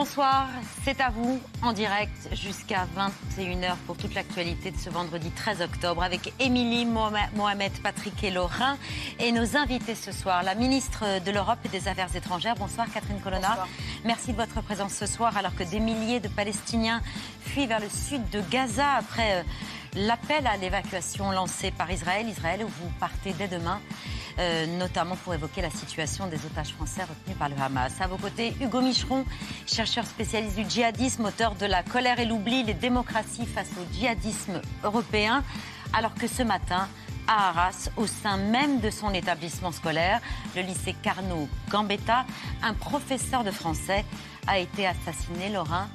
Bonsoir, c'est à vous en direct jusqu'à 21h pour toute l'actualité de ce vendredi 13 octobre avec Émilie Mohamed, Patrick et Lorrain et nos invités ce soir, la ministre de l'Europe et des Affaires étrangères. Bonsoir Catherine Colonna. Merci de votre présence ce soir alors que des milliers de Palestiniens fuient vers le sud de Gaza après euh, l'appel à l'évacuation lancé par Israël. Israël où vous partez dès demain. Euh, notamment pour évoquer la situation des otages français retenus par le Hamas. À vos côtés, Hugo Micheron, chercheur spécialiste du djihadisme, auteur de La colère et l'oubli, les démocraties face au djihadisme européen, alors que ce matin, à Arras, au sein même de son établissement scolaire, le lycée Carnot Gambetta, un professeur de français a été assassiné, Lorrain,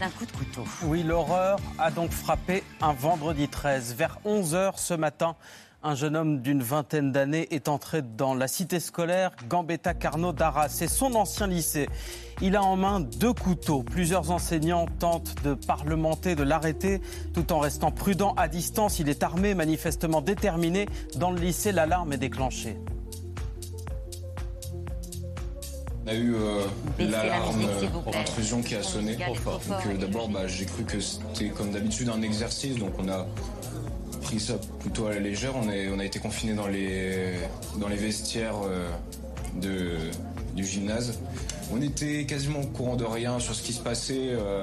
d'un coup de couteau. Oui, l'horreur a donc frappé un vendredi 13, vers 11h ce matin. Un jeune homme d'une vingtaine d'années est entré dans la cité scolaire Gambetta Carnot d'Arras. C'est son ancien lycée. Il a en main deux couteaux. Plusieurs enseignants tentent de parlementer, de l'arrêter, tout en restant prudent à distance. Il est armé, manifestement déterminé. Dans le lycée, l'alarme est déclenchée. On a eu euh, l'alarme pour intrusion qui a sonné. Donc d'abord, bah, j'ai cru que c'était comme d'habitude un exercice. Donc on a ça plutôt à la légère. On, a été confinés dans les, vestiaires euh, du gymnase. On était quasiment au courant de rien sur ce qui se passait. Euh,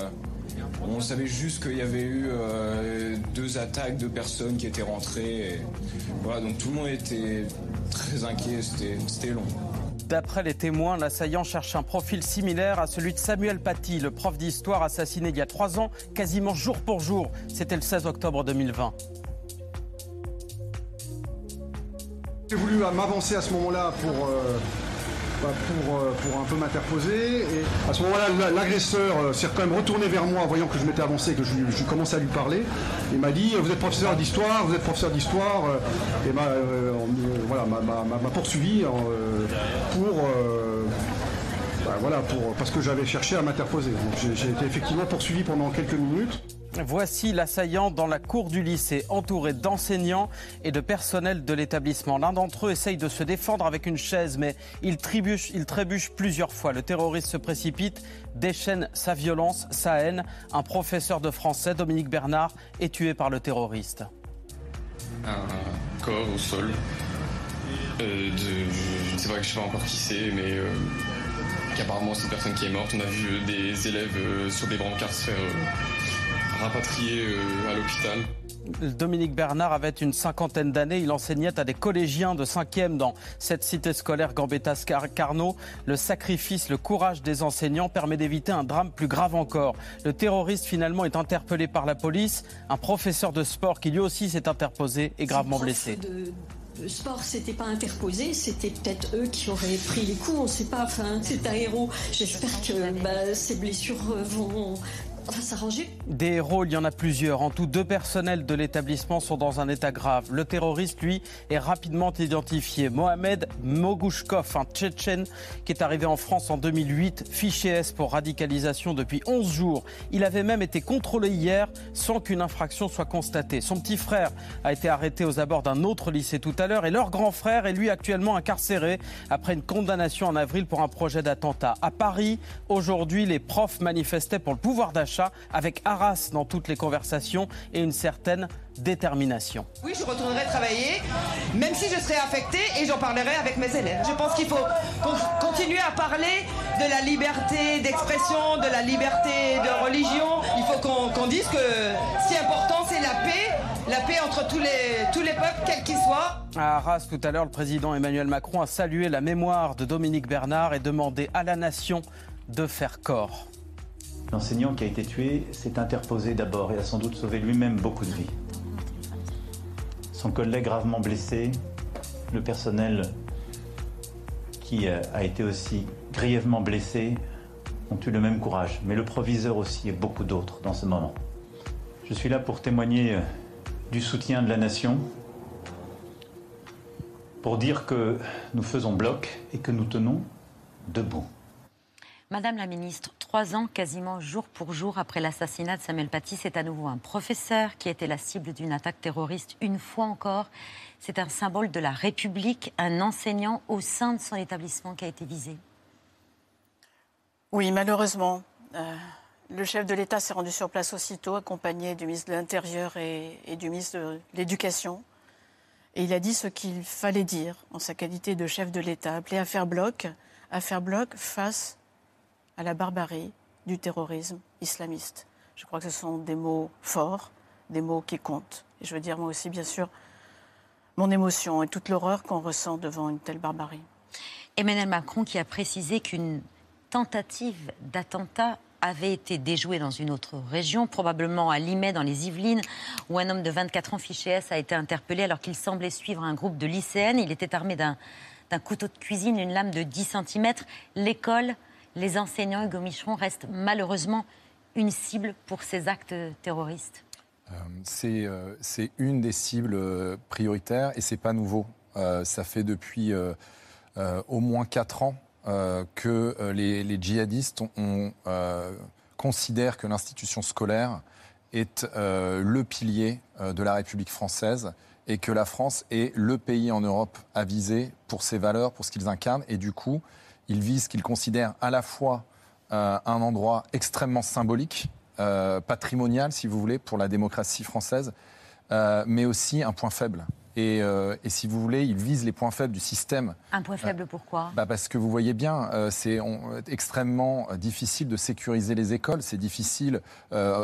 on savait juste qu'il y avait eu euh, deux attaques de personnes qui étaient rentrées. voilà, donc tout le monde était très inquiet, c'était long. D'après les témoins, l'assaillant cherche un profil similaire à celui de Samuel Paty, le prof d'histoire assassiné il y a trois ans, quasiment jour pour jour. C'était le 16 octobre 2020. J'ai voulu m'avancer à ce moment-là pour, euh, bah, euh, pour, un peu m'interposer. Et à ce moment-là, l'agresseur euh, s'est quand même retourné vers moi, voyant que je m'étais avancé, que je, commençais à lui parler. Il m'a dit Vous êtes professeur d'histoire, vous êtes professeur d'histoire. Et bah, voilà, m'a poursuivi pour. Voilà, pour, parce que j'avais cherché à m'interposer. J'ai été effectivement poursuivi pendant quelques minutes. Voici l'assaillant dans la cour du lycée, entouré d'enseignants et de personnel de l'établissement. L'un d'entre eux essaye de se défendre avec une chaise, mais il trébuche, il trébuche plusieurs fois. Le terroriste se précipite, déchaîne sa violence, sa haine. Un professeur de français, Dominique Bernard, est tué par le terroriste. Un corps au sol. Euh, je, ne sais pas, je sais pas encore qui c'est, mais euh, qu'apparemment c'est une personne qui est morte. On a vu des élèves euh, sur des brancards se faire euh, à l'hôpital. Dominique Bernard avait une cinquantaine d'années. Il enseignait à des collégiens de 5e dans cette cité scolaire Gambetta Carnot. Le sacrifice, le courage des enseignants permet d'éviter un drame plus grave encore. Le terroriste finalement est interpellé par la police. Un professeur de sport qui lui aussi s'est interposé est gravement blessé. Le sport s'était pas interposé, c'était peut-être eux qui auraient pris les coups, on ne sait pas. Enfin, c'est un héros. J'espère que bah, ces blessures vont des héros, il y en a plusieurs. En tout, deux personnels de l'établissement sont dans un état grave. Le terroriste, lui, est rapidement identifié. Mohamed Mogouchkov, un Tchétchène qui est arrivé en France en 2008, fiché S pour radicalisation depuis 11 jours. Il avait même été contrôlé hier sans qu'une infraction soit constatée. Son petit frère a été arrêté aux abords d'un autre lycée tout à l'heure et leur grand frère est lui actuellement incarcéré après une condamnation en avril pour un projet d'attentat. À Paris, aujourd'hui, les profs manifestaient pour le pouvoir d'achat avec Arras dans toutes les conversations et une certaine détermination. Oui, je retournerai travailler, même si je serai affectée et j'en parlerai avec mes élèves. Je pense qu'il faut continuer à parler de la liberté d'expression, de la liberté de religion. Il faut qu'on dise que ce qui est important, c'est la paix, la paix entre tous les, tous les peuples, quels qu'ils soient. À Arras, tout à l'heure, le président Emmanuel Macron a salué la mémoire de Dominique Bernard et demandé à la nation de faire corps. L'enseignant qui a été tué s'est interposé d'abord et a sans doute sauvé lui-même beaucoup de vies. son collègue gravement blessé, le personnel qui a été aussi grièvement blessé ont eu le même courage, mais le proviseur aussi et beaucoup d'autres dans ce moment. Je suis là pour témoigner euh, du soutien de la nation, pour dire que nous faisons bloc et que nous tenons debout. Madame la ministre, trois ans quasiment jour pour jour après l'assassinat de Samuel Paty, c'est à nouveau un professeur qui a été la cible d'une attaque terroriste une fois encore. C'est un symbole de la République, un enseignant au sein de son établissement qui a été visé. Oui, malheureusement. Euh, le chef de l'État s'est rendu sur place aussitôt, accompagné du ministre de l'Intérieur et, et, du ministre de l'Éducation. Et il a dit ce qu'il fallait dire en sa qualité de chef de l'État, appelé à faire bloc, à faire bloc face à la barbarie du terrorisme islamiste. Je crois que ce sont des mots forts, des mots qui comptent. Et je veux dire moi aussi, bien sûr, mon émotion et toute l'horreur qu'on ressent devant une telle barbarie. Emmanuel Macron qui a précisé qu'une tentative d'attentat avait été déjouée dans une autre région, probablement à Limay, dans les Yvelines, où un homme de 24 ans fiché S a été interpellé alors qu'il semblait suivre un groupe de lycéennes. Il était armé d'un couteau de cuisine, une lame de 10 cm. L'école les enseignants, Hugo Micheron, restent malheureusement une cible pour ces actes terroristes euh, euh, C'est une des cibles euh, prioritaires et ce n'est pas nouveau. ça fait depuis au moins quatre ans que les, djihadistes considèrent que l'institution scolaire est le pilier de la République française et que la France est le pays en Europe à viser pour ses valeurs, pour ce qu'ils incarnent. Et du coup, il vise ce qu'il considère à la fois euh, un endroit extrêmement symbolique, euh, patrimonial, si vous voulez, pour la démocratie française, euh, mais aussi un point faible. Et, si vous voulez, il vise les points faibles du système. Un point faible, pourquoi bah Parce que vous voyez bien, c'est extrêmement difficile de sécuriser les écoles. C'est difficile,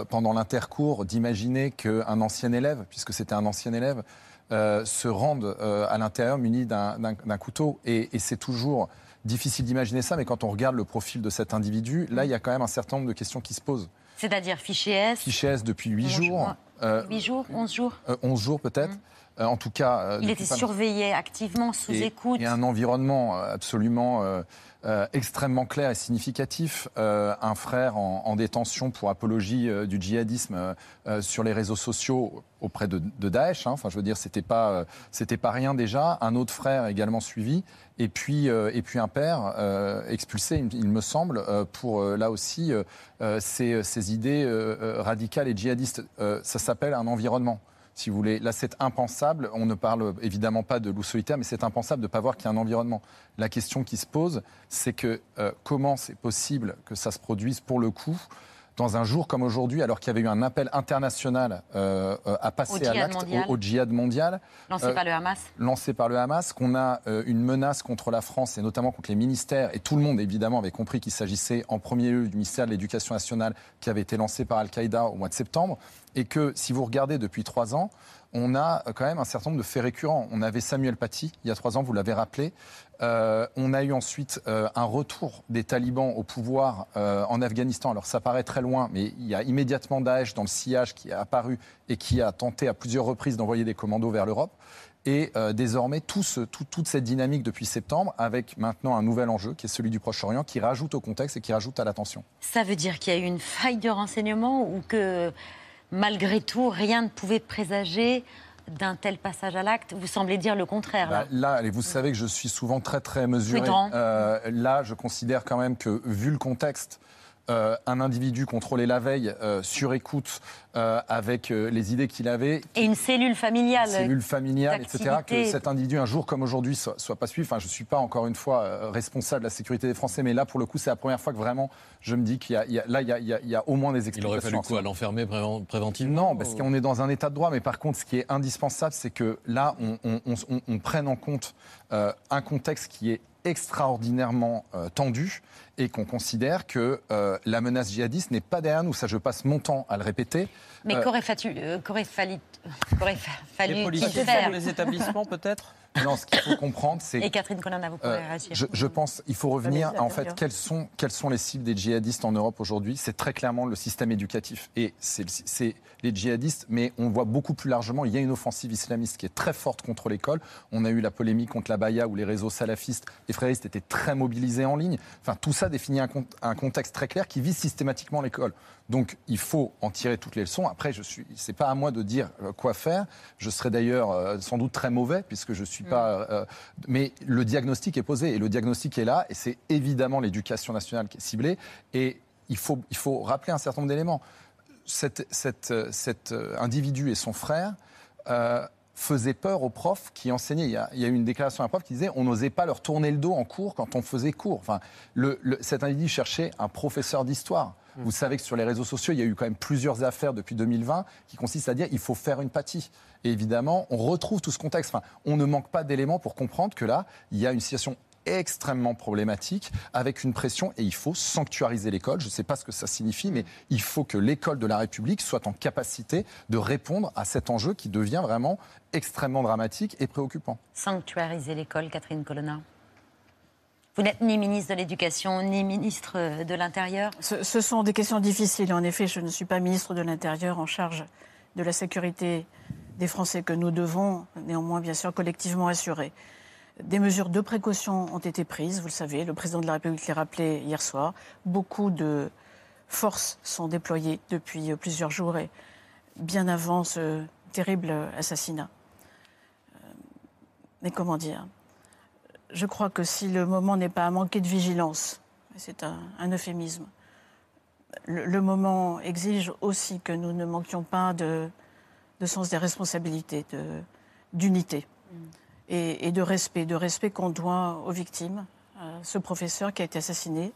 pendant l'intercours, d'imaginer qu'un ancien élève, puisque c'était un ancien élève, se rende à l'intérieur muni d'un couteau. Et, et c'est toujours difficile d'imaginer ça, mais quand on regarde le profil de cet individu, là, il y a quand même un certain nombre de questions qui se posent. C'est-à-dire fichier S Fichier S depuis 8 jours. 8 euh, jours, 11 jours 11 jours peut-être. Mm. Euh, en tout cas. Euh, il était surveillé activement, sous écoute. Et un environnement absolument extrêmement clair et significatif. un frère en, détention pour apologie du djihadisme sur les réseaux sociaux auprès de, Daesh. Hein. Enfin, je veux dire, c'était pas, c'était pas rien déjà. Un autre frère également suivi et puis, euh, et puis un père euh, expulsé, il, me semble, euh, pour là aussi ces, ces, idées radicales et djihadistes. ça s'appelle un environnement. Si vous voulez, là c'est impensable. On ne parle évidemment pas de loup solitaire, mais c'est impensable de ne pas voir qu'il y a un environnement. La question qui se pose, c'est que comment c'est possible que ça se produise pour le coup dans un jour comme aujourd'hui, alors qu'il y avait eu un appel international euh, euh, à passer à l'acte au, djihad mondial. Lancé euh, par le Hamas. Lancé par le Hamas, qu'on a une menace contre la France et notamment contre les ministères, et tout le monde évidemment avait compris qu'il s'agissait en premier lieu du ministère de l'Éducation nationale qui avait été lancé par Al-Qaïda au mois de septembre, et que si vous regardez depuis trois ans, on a quand même un certain nombre de faits récurrents. On avait Samuel Paty, il y a trois ans, vous l'avez rappelé. Euh, on a eu ensuite euh, un retour des talibans au pouvoir euh, en Afghanistan. Alors ça paraît très loin, mais il y a immédiatement Daesh dans le sillage qui est apparu et qui a tenté à plusieurs reprises d'envoyer des commandos vers l'Europe. Et désormais, toute cette dynamique depuis septembre, avec maintenant un nouvel enjeu qui est celui du Proche-Orient, qui rajoute au contexte et qui rajoute à l'attention. Ça veut dire qu'il y a eu une faille de renseignement ou que malgré tout, rien ne pouvait présager d'un tel passage à l'acte Vous semblez dire le contraire. Là, bah, là vous savez que je suis souvent très très mesuré. Euh, là, je considère quand même que, vu le contexte, euh, un individu contrôlé la veille, euh, sur écoute, euh, avec les idées qu'il avait. Et une cellule familiale. Cellule familiale, etc. Que cet individu, un jour comme aujourd'hui, soit, soit pas suivi. Enfin, je ne suis pas, encore une fois, responsable de la sécurité des Français, mais là, pour le coup, c'est la première fois que vraiment, je me dis qu'il y, a, là, il y a, au moins des explications. Il aurait fallu quoi L'enfermer préventivement Non, parce qu'on est dans un état de droit, mais par contre, ce qui est indispensable, c'est que là, on, on prenne en compte un contexte qui est extraordinairement euh, tendu et qu'on considère que euh, la menace djihadiste n'est pas derrière nous. Ça, je passe mon temps à le répéter. Mais euh, qu'aurait fallu, fallu, fallu les policiers faire les établissements peut-être? Non, ce qu'il faut comprendre, c'est. Et Catherine Colonna, vous pourrez euh, réagir. Je, je pense qu'il faut revenir en fait quelles sont, quelles sont les cibles des djihadistes en Europe aujourd'hui? C'est très clairement le système éducatif. Et c'est les djihadistes, mais on voit beaucoup plus largement, il y a une offensive islamiste qui est très forte contre l'école. On a eu la polémique contre la Baïa où les réseaux salafistes et fréristes étaient très mobilisés en ligne. Enfin, tout ça définit un, un contexte très clair qui vise systématiquement l'école. Donc il faut en tirer toutes les leçons. Après, je suis, c'est pas à moi de dire euh, quoi faire. Je serais d'ailleurs euh, sans doute très mauvais puisque je suis Mm. Euh, mais le diagnostic est posé et le diagnostic est là et c'est évidemment l'éducation nationale qui est ciblée et il faut, il faut rappeler un certain nombre d'éléments. Cet, cet, individu et son frère faisaient peur aux profs qui enseignaient. Il y, a, il y a eu une déclaration d'un prof qui disait on n'osait pas leur tourner le dos en cours quand on faisait cours. Enfin, le, cet individu cherchait un professeur d'histoire. Vous savez que sur les réseaux sociaux, il y a eu quand même plusieurs affaires depuis 2020 qui consistent à dire il faut faire une patie. Et évidemment, on retrouve tout ce contexte. Enfin, on ne manque pas d'éléments pour comprendre que là, il y a une situation extrêmement problématique, avec une pression, et il faut sanctuariser l'école. Je ne sais pas ce que ça signifie, mais il faut que l'école de la République soit en capacité de répondre à cet enjeu qui devient vraiment extrêmement dramatique et préoccupant. Sanctuariser l'école, Catherine Colonna vous n'êtes ni ministre de l'Éducation, ni ministre de l'Intérieur? Ce, sont des questions difficiles. En effet, je ne suis pas ministre de l'Intérieur en charge de la sécurité des Français que nous devons néanmoins, bien sûr, collectivement assurer. Des mesures de précaution ont été prises, vous le savez, le président de la République l'a rappelé hier soir. Beaucoup de forces sont déployées depuis plusieurs jours et bien avant ce terrible assassinat. Euh, mais comment dire? Je crois que si le moment n'est pas à manquer de vigilance, c'est un, euphémisme, le, moment exige aussi que nous ne manquions pas de, sens des responsabilités, d'unité mm. et, de respect, de respect qu'on doit aux victimes, à ce professeur qui a été assassiné,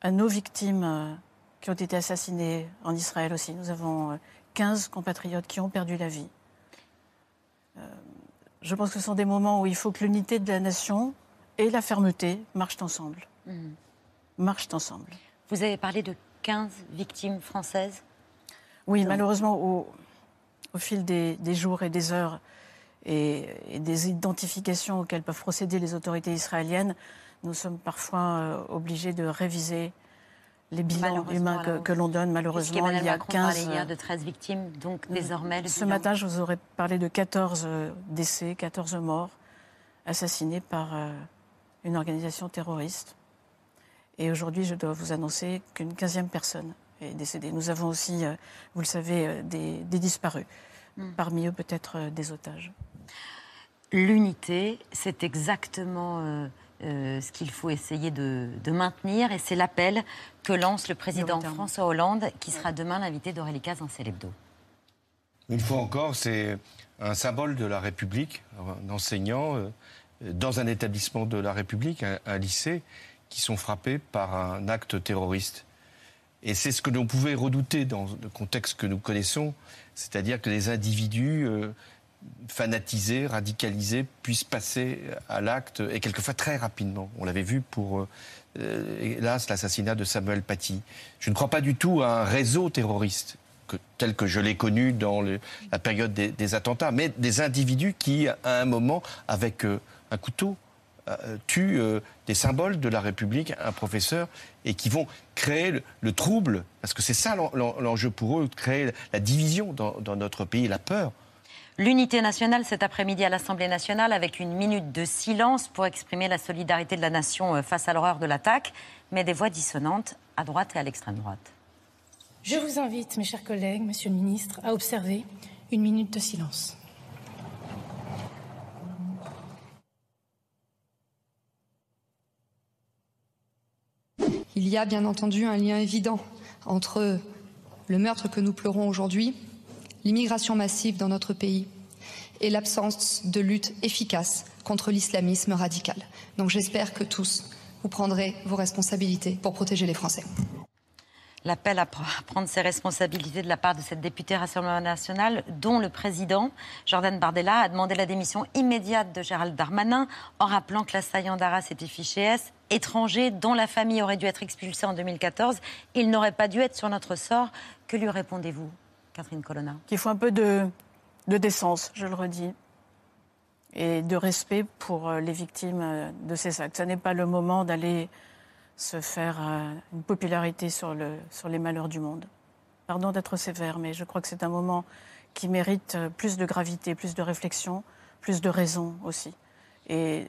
à nos victimes euh, qui ont été assassinées en Israël aussi. Nous avons 15 euh, compatriotes qui ont perdu la vie. Euh, je pense que ce sont des moments où il faut que l'unité de la nation et la fermeté marchent ensemble. Hmm. Marchent ensemble. Vous avez parlé de 15 victimes françaises Oui, malheureusement, au, fil des, jours et des heures et, des identifications auxquelles peuvent procéder les autorités israéliennes, nous sommes parfois euh, obligés de réviser les bilans humains que, l'on donne, malheureusement, il y a 15... hier de 13 victimes, donc mm. désormais... Ce matin, je vous aurais parlé de 14 euh, décès, 14 morts assassinés par euh, une organisation terroriste. Et aujourd'hui, je dois vous annoncer qu'une 15e personne est décédée. Nous avons aussi, euh, vous le savez, des, disparus. Mm. Parmi eux, peut-être des otages. L'unité, c'est exactement... Euh, ce qu'il faut essayer de, maintenir. Et c'est l'appel que lance le président François Hollande, qui sera demain l'invité d'Aurélie Caz dans Célébdo. Une fois encore, c'est un symbole de la République, un enseignant euh, dans un établissement de la République, un, lycée, qui sont frappés par un acte terroriste. Et c'est ce que l'on pouvait redouter dans le contexte que nous connaissons, c'est-à-dire que des individus euh, fanatisés, radicalisés, puissent passer à l'acte, et quelquefois très rapidement. On l'avait vu pour, euh, hélas, l'assassinat de Samuel Paty. Je ne crois pas du tout à un réseau terroriste. tel que je l'ai connu dans la période des, attentats, mais des individus qui, à un moment, avec euh, un couteau, euh, tuent des symboles de la République, un professeur, et qui vont créer le, trouble, parce que c'est ça l'enjeu pour eux, créer la division dans, dans notre pays, la peur. L'unité nationale cet après-midi à l'Assemblée nationale avec une minute de silence pour exprimer la solidarité de la nation euh, face à l'horreur de l'attaque, mais des voix dissonantes à droite et à l'extrême droite. Je vous invite, mes chers collègues, Monsieur le Ministre, à observer une minute de silence. Il y a bien entendu un lien évident entre le meurtre que nous pleurons aujourd'hui l'immigration massive dans notre pays et l'absence de lutte efficace contre l'islamisme radical. Donc j'espère que tous, vous prendrez vos responsabilités pour protéger les Français. L'appel à prendre ses responsabilités de la part de cette députée Rassemblement national, dont le président, Jordan Bardella, a demandé la démission immédiate de Gérald Darmanin, en rappelant que l'assaillant d'Arras était fiché S, étranger, dont la famille aurait dû être expulsée en 2014. Il n'aurait pas dû être sur notre sort. Que lui répondez-vous? Catherine Colonna. Qu'il faut un peu de, de décence, je le redis. et de respect pour les victimes de ces actes. Ce n'est pas le moment d'aller se faire une popularité sur, le, sur les malheurs du monde. Pardon d'être sévère, mais je crois que c'est un moment qui mérite plus de gravité, plus de réflexion, plus de raison aussi. Et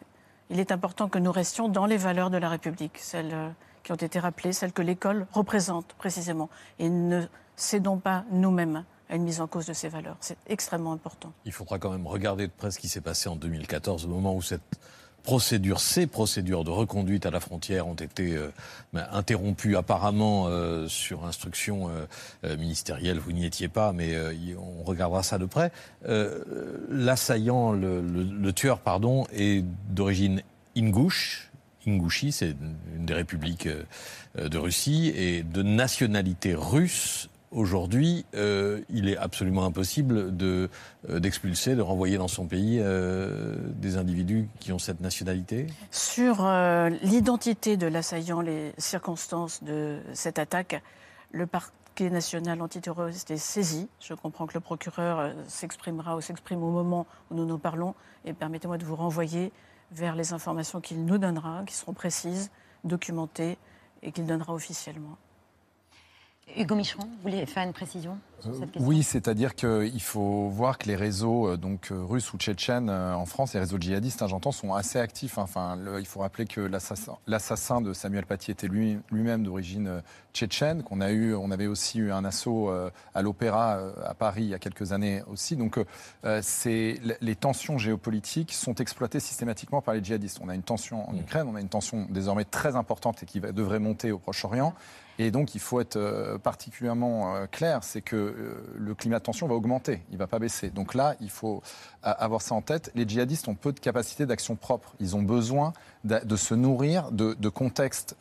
il est important que nous restions dans les valeurs de la République, celles euh, qui ont été rappelées, celles que l'école représente précisément, et ne cédons pas nous-mêmes à une mise en cause de ces valeurs. C'est extrêmement important. Il faudra quand même regarder de près ce qui s'est passé en 2014, au moment où cette procédures, ces procédures de reconduite à la frontière ont été euh, ben, interrompues apparemment euh, sur instruction euh, ministérielle. Vous n'y étiez pas, mais on regardera ça de près. L'assaillant, le, tueur, pardon, est d'origine ingouche. Ingouchi, c'est une des républiques de Russie, et de nationalité russe aujourd'hui, euh, il est absolument impossible de, euh, d'expulser, de renvoyer dans son pays euh, des individus qui ont cette nationalité? Sur l'identité de l'assaillant, les circonstances de cette attaque, le parquet national antiterroriste est saisi. Je comprends que le procureur s'exprimera ou s'exprime au moment où nous nous parlons. Et permettez-moi de vous renvoyer vers les informations qu'il nous donnera, qui seront précises, documentées et qu'il donnera officiellement. Hugo Michon, vous voulez faire une précision? Cette question Oui, c'est-à-dire qu'il faut voir que les réseaux euh, donc, euh, russes ou tchétchènes euh, en France, les réseaux djihadistes, hein, j'entends, sont assez actifs. Enfin, il faut rappeler que l'assassin de Samuel Paty était lui-même d'origine tchétchène, qu'on a eu, on avait aussi eu un assaut à l'Opéra à Paris il y a quelques années aussi. Donc, les tensions géopolitiques sont exploitées systématiquement par les djihadistes. On a une tension en mm. Ukraine, on a une tension désormais très importante et qui devrait monter au Proche-Orient. Et donc, il faut être particulièrement clair, c'est que le climat de tension va augmenter, il ne va pas baisser. Donc là, il faut avoir ça en tête. Les djihadistes ont peu de capacité d'action propre. Ils ont besoin de, se nourrir de, contextes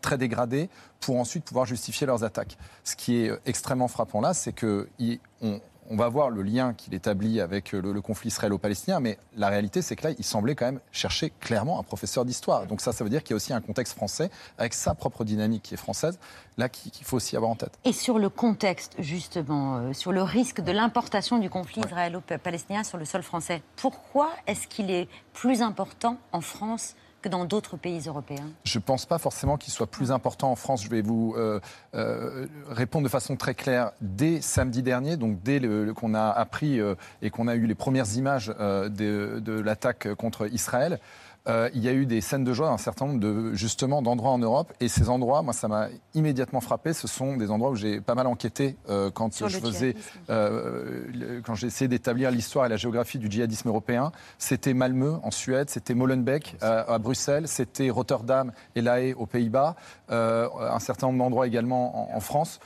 très dégradés pour ensuite pouvoir justifier leurs attaques. Ce qui est extrêmement frappant là, c'est qu'on on va voir le lien qu'il établit avec le, conflit israélo-palestinien, mais la réalité, c'est que là, il semblait quand même chercher clairement un professeur d'histoire. Donc ça, ça veut dire qu'il y a aussi un contexte français, avec sa propre dynamique qui est française, là, qu'il faut aussi avoir en tête. Et sur le contexte, justement, euh, sur le risque de l'importation du conflit israélo-palestinien sur le sol français, pourquoi est-ce qu'il est plus important en France que dans d'autres pays européens Je ne pense pas forcément qu'il soit plus important en France. Je vais vous euh, euh, répondre de façon très claire. Dès samedi dernier, donc dès qu'on a appris euh, et qu'on a eu les premières images de, de l'attaque contre Israël, euh, il y a eu des scènes de joie dans un certain nombre de, justement, d'endroits en Europe. Et ces endroits, moi, ça m'a immédiatement frappé. Ce sont des endroits où j'ai pas mal enquêté euh, quand je faisais, euh, quand j'ai essayé d'établir l'histoire et la géographie du djihadisme européen. C'était Malmö en Suède, c'était Molenbeek à Bruxelles, c'était Rotterdam et La Haye aux Pays-Bas, un certain nombre d'endroits également en, France.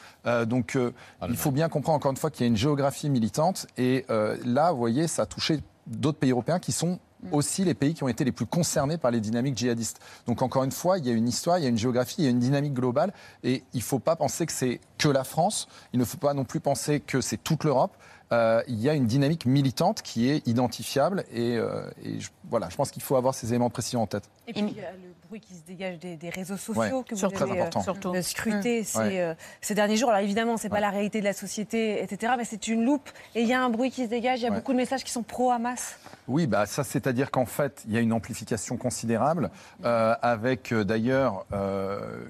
donc, il faut bien comprendre encore une fois qu'il y a une géographie militante. Et là, vous voyez, ça a touché d'autres pays européens qui sont. Aussi les pays qui ont été les plus concernés par les dynamiques djihadistes. Donc encore une fois, il y a une histoire, il y a une géographie, il y a une dynamique globale et il ne faut pas penser que c'est que la France, il ne faut pas non plus penser que c'est toute l'Europe. Euh, il y a une dynamique militante qui est identifiable et, euh, je, voilà, je pense qu'il faut avoir ces éléments précis en tête. Et puis il y a le bruit qui se dégage des, réseaux sociaux que vous avez euh, scruté ces, derniers jours. Alors évidemment, c'est pas la réalité de la société, etc. Mais c'est une loupe et il y a un bruit qui se dégage. Il y a beaucoup de messages qui sont pro-Hamas. Oui, bah ça, c'est-à-dire qu'en fait, il y a une amplification considérable, avec d'ailleurs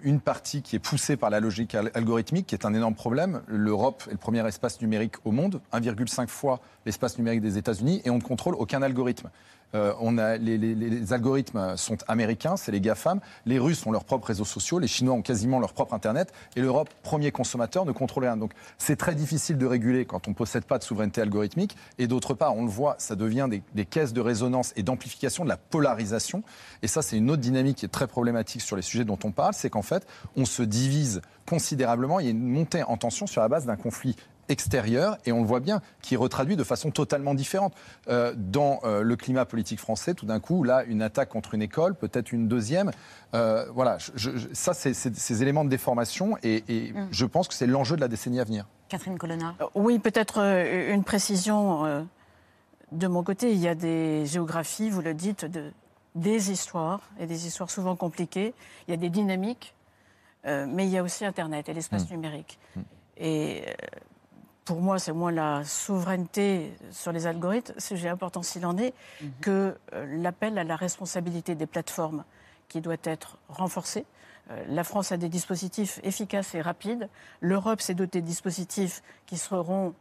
une partie qui est poussée par la logique algorithmique, qui est un énorme problème. L'Europe est le premier espace numérique au monde, 1,5 fois l'espace numérique des États-Unis, et on ne contrôle aucun algorithme. Euh, on a, les, algorithmes sont américains, c'est les GAFAM. Les Russes ont leurs propres réseaux sociaux, les Chinois ont quasiment leur propre Internet, et l'Europe, premier consommateur, ne contrôle rien. Donc c'est très difficile de réguler quand on ne possède pas de souveraineté algorithmique. Et d'autre part, on le voit, ça devient des, des caisses de résonance et d'amplification de la polarisation. Et ça, c'est une autre dynamique qui est très problématique sur les sujets dont on parle, c'est qu'en fait, on se divise considérablement. Il y a une montée en tension sur la base d'un conflit extérieur, et on le voit bien, qui retraduit de façon totalement différente. Euh, dans euh, le climat politique français, tout d'un coup, là, une attaque contre une école, peut-être une deuxième. Euh, voilà, ça, c'est ces éléments de déformation, et, mm. je pense que c'est l'enjeu de la décennie à venir. Catherine Colonna. Oui, peut-être une précision de mon côté. Il y a des géographies, vous le dites, de, des histoires, et des histoires souvent compliquées. Il y a des dynamiques, mais il y a aussi Internet et l'espace mm. numérique. Mm. Et pour moi, c'est moins la souveraineté sur les algorithmes, sujet important s'il en est, mhm. que euh, l'appel à la responsabilité des plateformes qui doit être renforcé. Euh, la France a des dispositifs efficaces et rapides. L'Europe s'est dotée de dispositifs qui seront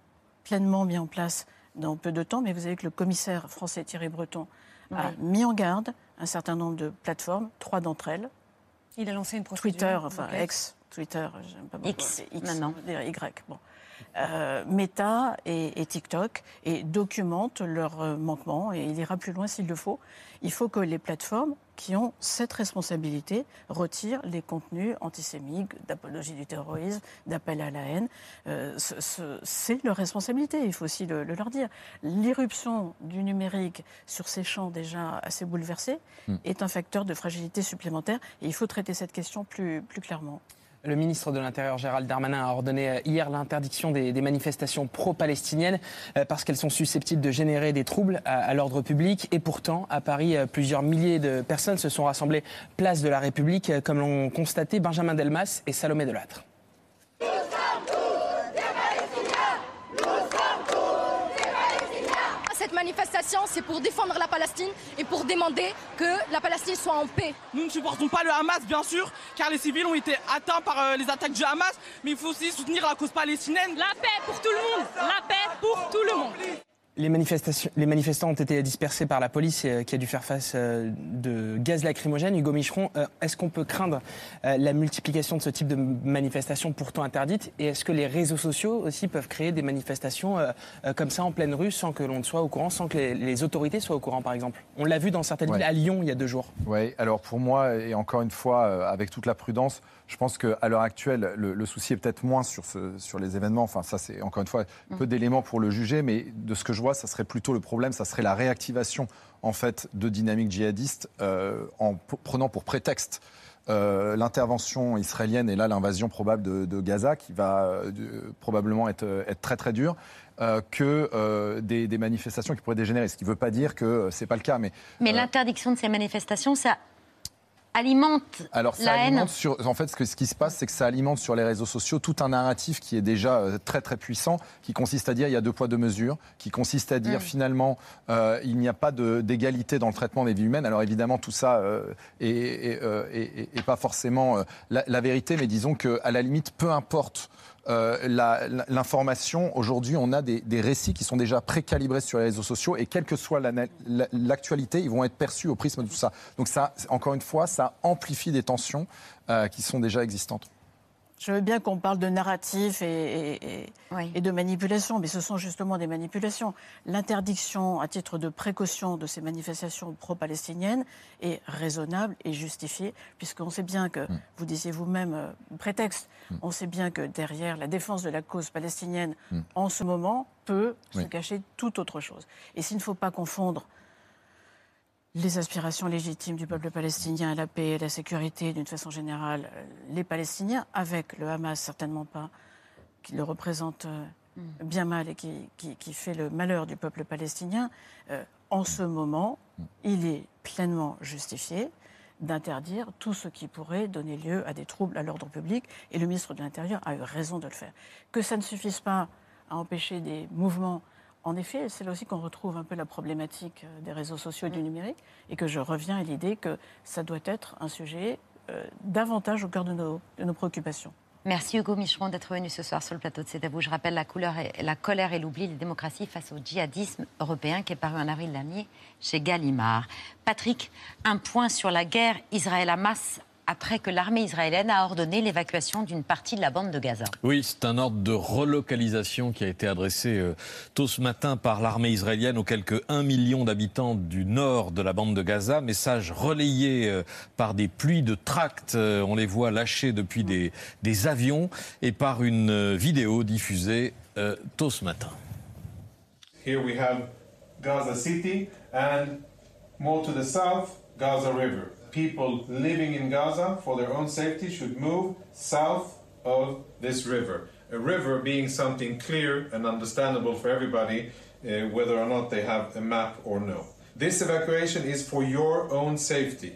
pleinement mis en place dans peu de temps. Mais vous savez que le commissaire français Thierry Breton a mis en garde un certain nombre de plateformes, trois d'entre elles. Il a lancé une procédure. Twitter, enfin ex, Twitter, j'aime pas beaucoup. X, X maintenant. Y, bon. Euh, Meta et, TikTok et documentent leurs euh, manquements et il ira plus loin s'il le faut. Il faut que les plateformes qui ont cette responsabilité retirent les contenus antisémites, d'apologie du terrorisme, d'appel à la haine. Euh, c'est leur responsabilité, il faut aussi le, leur dire. L'irruption du numérique sur ces champs déjà assez bouleversés hmm. est un facteur de fragilité supplémentaire et il faut traiter cette question plus, plus clairement. Le ministre de l'Intérieur, Gérald Darmanin, a ordonné euh, hier l'interdiction des, manifestations pro-palestiniennes euh, parce qu'elles sont susceptibles de générer des troubles à, l'ordre public. Et pourtant, à Paris, euh, plusieurs milliers de personnes se sont rassemblées place de la République, comme l'ont constaté Benjamin Delmas et Salomé Delattre. Manifestation, c'est pour défendre la Palestine et pour demander que la Palestine soit en paix. Nous ne supportons pas le Hamas, bien sûr, car les civils ont été atteints par euh, les attaques du Hamas, mais il faut aussi soutenir la cause palestinienne. La paix pour tout le monde La paix pour tout le monde les, manifestations, les manifestants ont été dispersés par la police euh, qui a dû faire face euh, de gaz lacrymogène. Hugo Micheron, euh, est-ce qu'on peut craindre la multiplication de ce type de manifestations pourtant interdites? Et est-ce que les réseaux sociaux aussi peuvent créer des manifestations comme ça en pleine rue sans que l'on ne soit au courant, sans que les, autorités soient au courant par exemple? On l'a vu dans certaines villes, à Lyon il y a deux jours. Oui, alors pour moi, et encore une fois, avec toute la prudence, je pense qu'à l'heure actuelle, le, souci est peut-être moins sur, ce, sur les événements. Enfin, ça, c'est encore une fois peu mm. d'éléments pour le juger, mais de ce que je vois, ça serait plutôt le problème, ça serait la réactivation en fait de dynamiques djihadistes euh, en prenant pour prétexte euh, l'intervention israélienne et là l'invasion probable de, Gaza, qui va euh, probablement être, être, très très dure. que des, des, manifestations qui pourraient dégénérer. Ce qui ne veut pas dire que ce n'est pas le cas. Mais, mais l'interdiction de ces manifestations, ça alimente Alors, ça alimente Sur, en fait, ce, que, ce qui se passe, c'est que ça alimente sur les réseaux sociaux tout un narratif qui est déjà euh, très très puissant, qui consiste à dire il y a deux poids deux mesures, qui consiste à dire mm. finalement euh, il n'y a pas d'égalité dans le traitement des vies humaines. Alors évidemment, tout ça euh, est, pas forcément la, la, vérité, mais disons qu'à la limite, peu importe euh, l'information, aujourd'hui, on a des, récits qui sont déjà précalibrés sur les réseaux sociaux et quelle que soit l'actualité, ils vont être perçus au prisme de tout ça. Donc ça, encore une fois, ça amplifie des tensions euh, qui sont déjà existantes. Je veux bien qu'on parle de narratif et, de manipulation, mais ce sont justement des manipulations. L'interdiction, à titre de précaution, de ces manifestations pro-palestiniennes est raisonnable et justifiée, puisqu'on sait bien que, mm. vous disiez vous-même, euh, prétexte, mm. on sait bien que derrière la défense de la cause palestinienne, mm. en ce moment, peut se cacher toute autre chose. Et s'il ne faut pas confondre les aspirations légitimes du peuple palestinien à la paix et à la sécurité, d'une façon générale, euh, les Palestiniens, avec le Hamas certainement pas, qui le représente euh, mm. bien mal et qui, fait le malheur du peuple palestinien, euh, en ce moment, mm. il est pleinement justifié d'interdire tout ce qui pourrait donner lieu à des troubles à l'ordre public, et le ministre de l'Intérieur a eu raison de le faire. Que ça ne suffise pas à empêcher des mouvements en effet, c'est là aussi qu'on retrouve un peu la problématique euh, des réseaux sociaux et du numérique, et que je reviens à l'idée que ça doit être un sujet euh, davantage au cœur de nos, préoccupations. Merci Hugo Micheron d'être venu ce soir sur le plateau de C'est à vous. Je rappelle la, la colère et l'oubli des démocraties face au djihadisme européen qui est paru en avril dernier chez Gallimard. Patrick, un point sur la guerre Israël-Hamas après que l'armée israélienne a ordonné l'évacuation d'une partie de la bande de Gaza. Oui, c'est un ordre de relocalisation qui a été adressé euh, tôt ce matin par l'armée israélienne aux quelques 1 million d'habitants du nord de la bande de Gaza. Message relayé euh, par des pluies de tracts, euh, on les voit lâchés depuis des, des avions, et par une vidéo diffusée tôt ce matin. Here we have Gaza City and more to the south, Gaza River. People living in Gaza, for their own safety, should move south of this river. A river being something clear and understandable for everybody, uh, whether or not they have a map or no. This evacuation is for your own safety.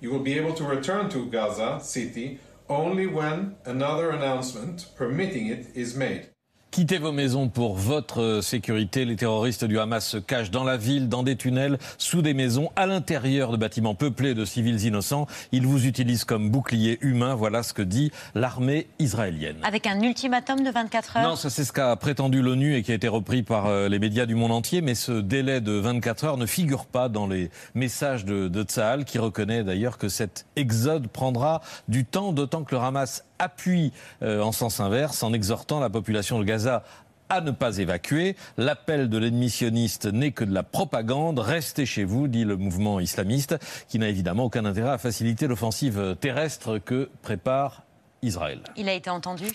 You will be able to return to Gaza City only when another announcement permitting it is made. Quittez vos maisons pour votre sécurité. Les terroristes du Hamas se cachent dans la ville, dans des tunnels, sous des maisons, à l'intérieur de bâtiments peuplés de civils innocents. Ils vous utilisent comme bouclier humain. Voilà ce que dit l'armée israélienne. Avec un ultimatum de 24 heures Non, ça c'est ce qu'a prétendu l'ONU et qui a été repris par euh, les médias du monde entier. Mais ce délai de 24 heures ne figure pas dans les messages de, de Tsahal, qui reconnaît d'ailleurs que cet exode prendra du temps, d'autant que le Hamas appuie euh, en sens inverse en exhortant la population de Gaza à ne pas évacuer. L'appel de l'ennemi sioniste n'est que de la propagande. Restez chez vous, dit le mouvement islamiste, qui n'a évidemment aucun intérêt à faciliter l'offensive terrestre que prépare Israël. Il a été entendu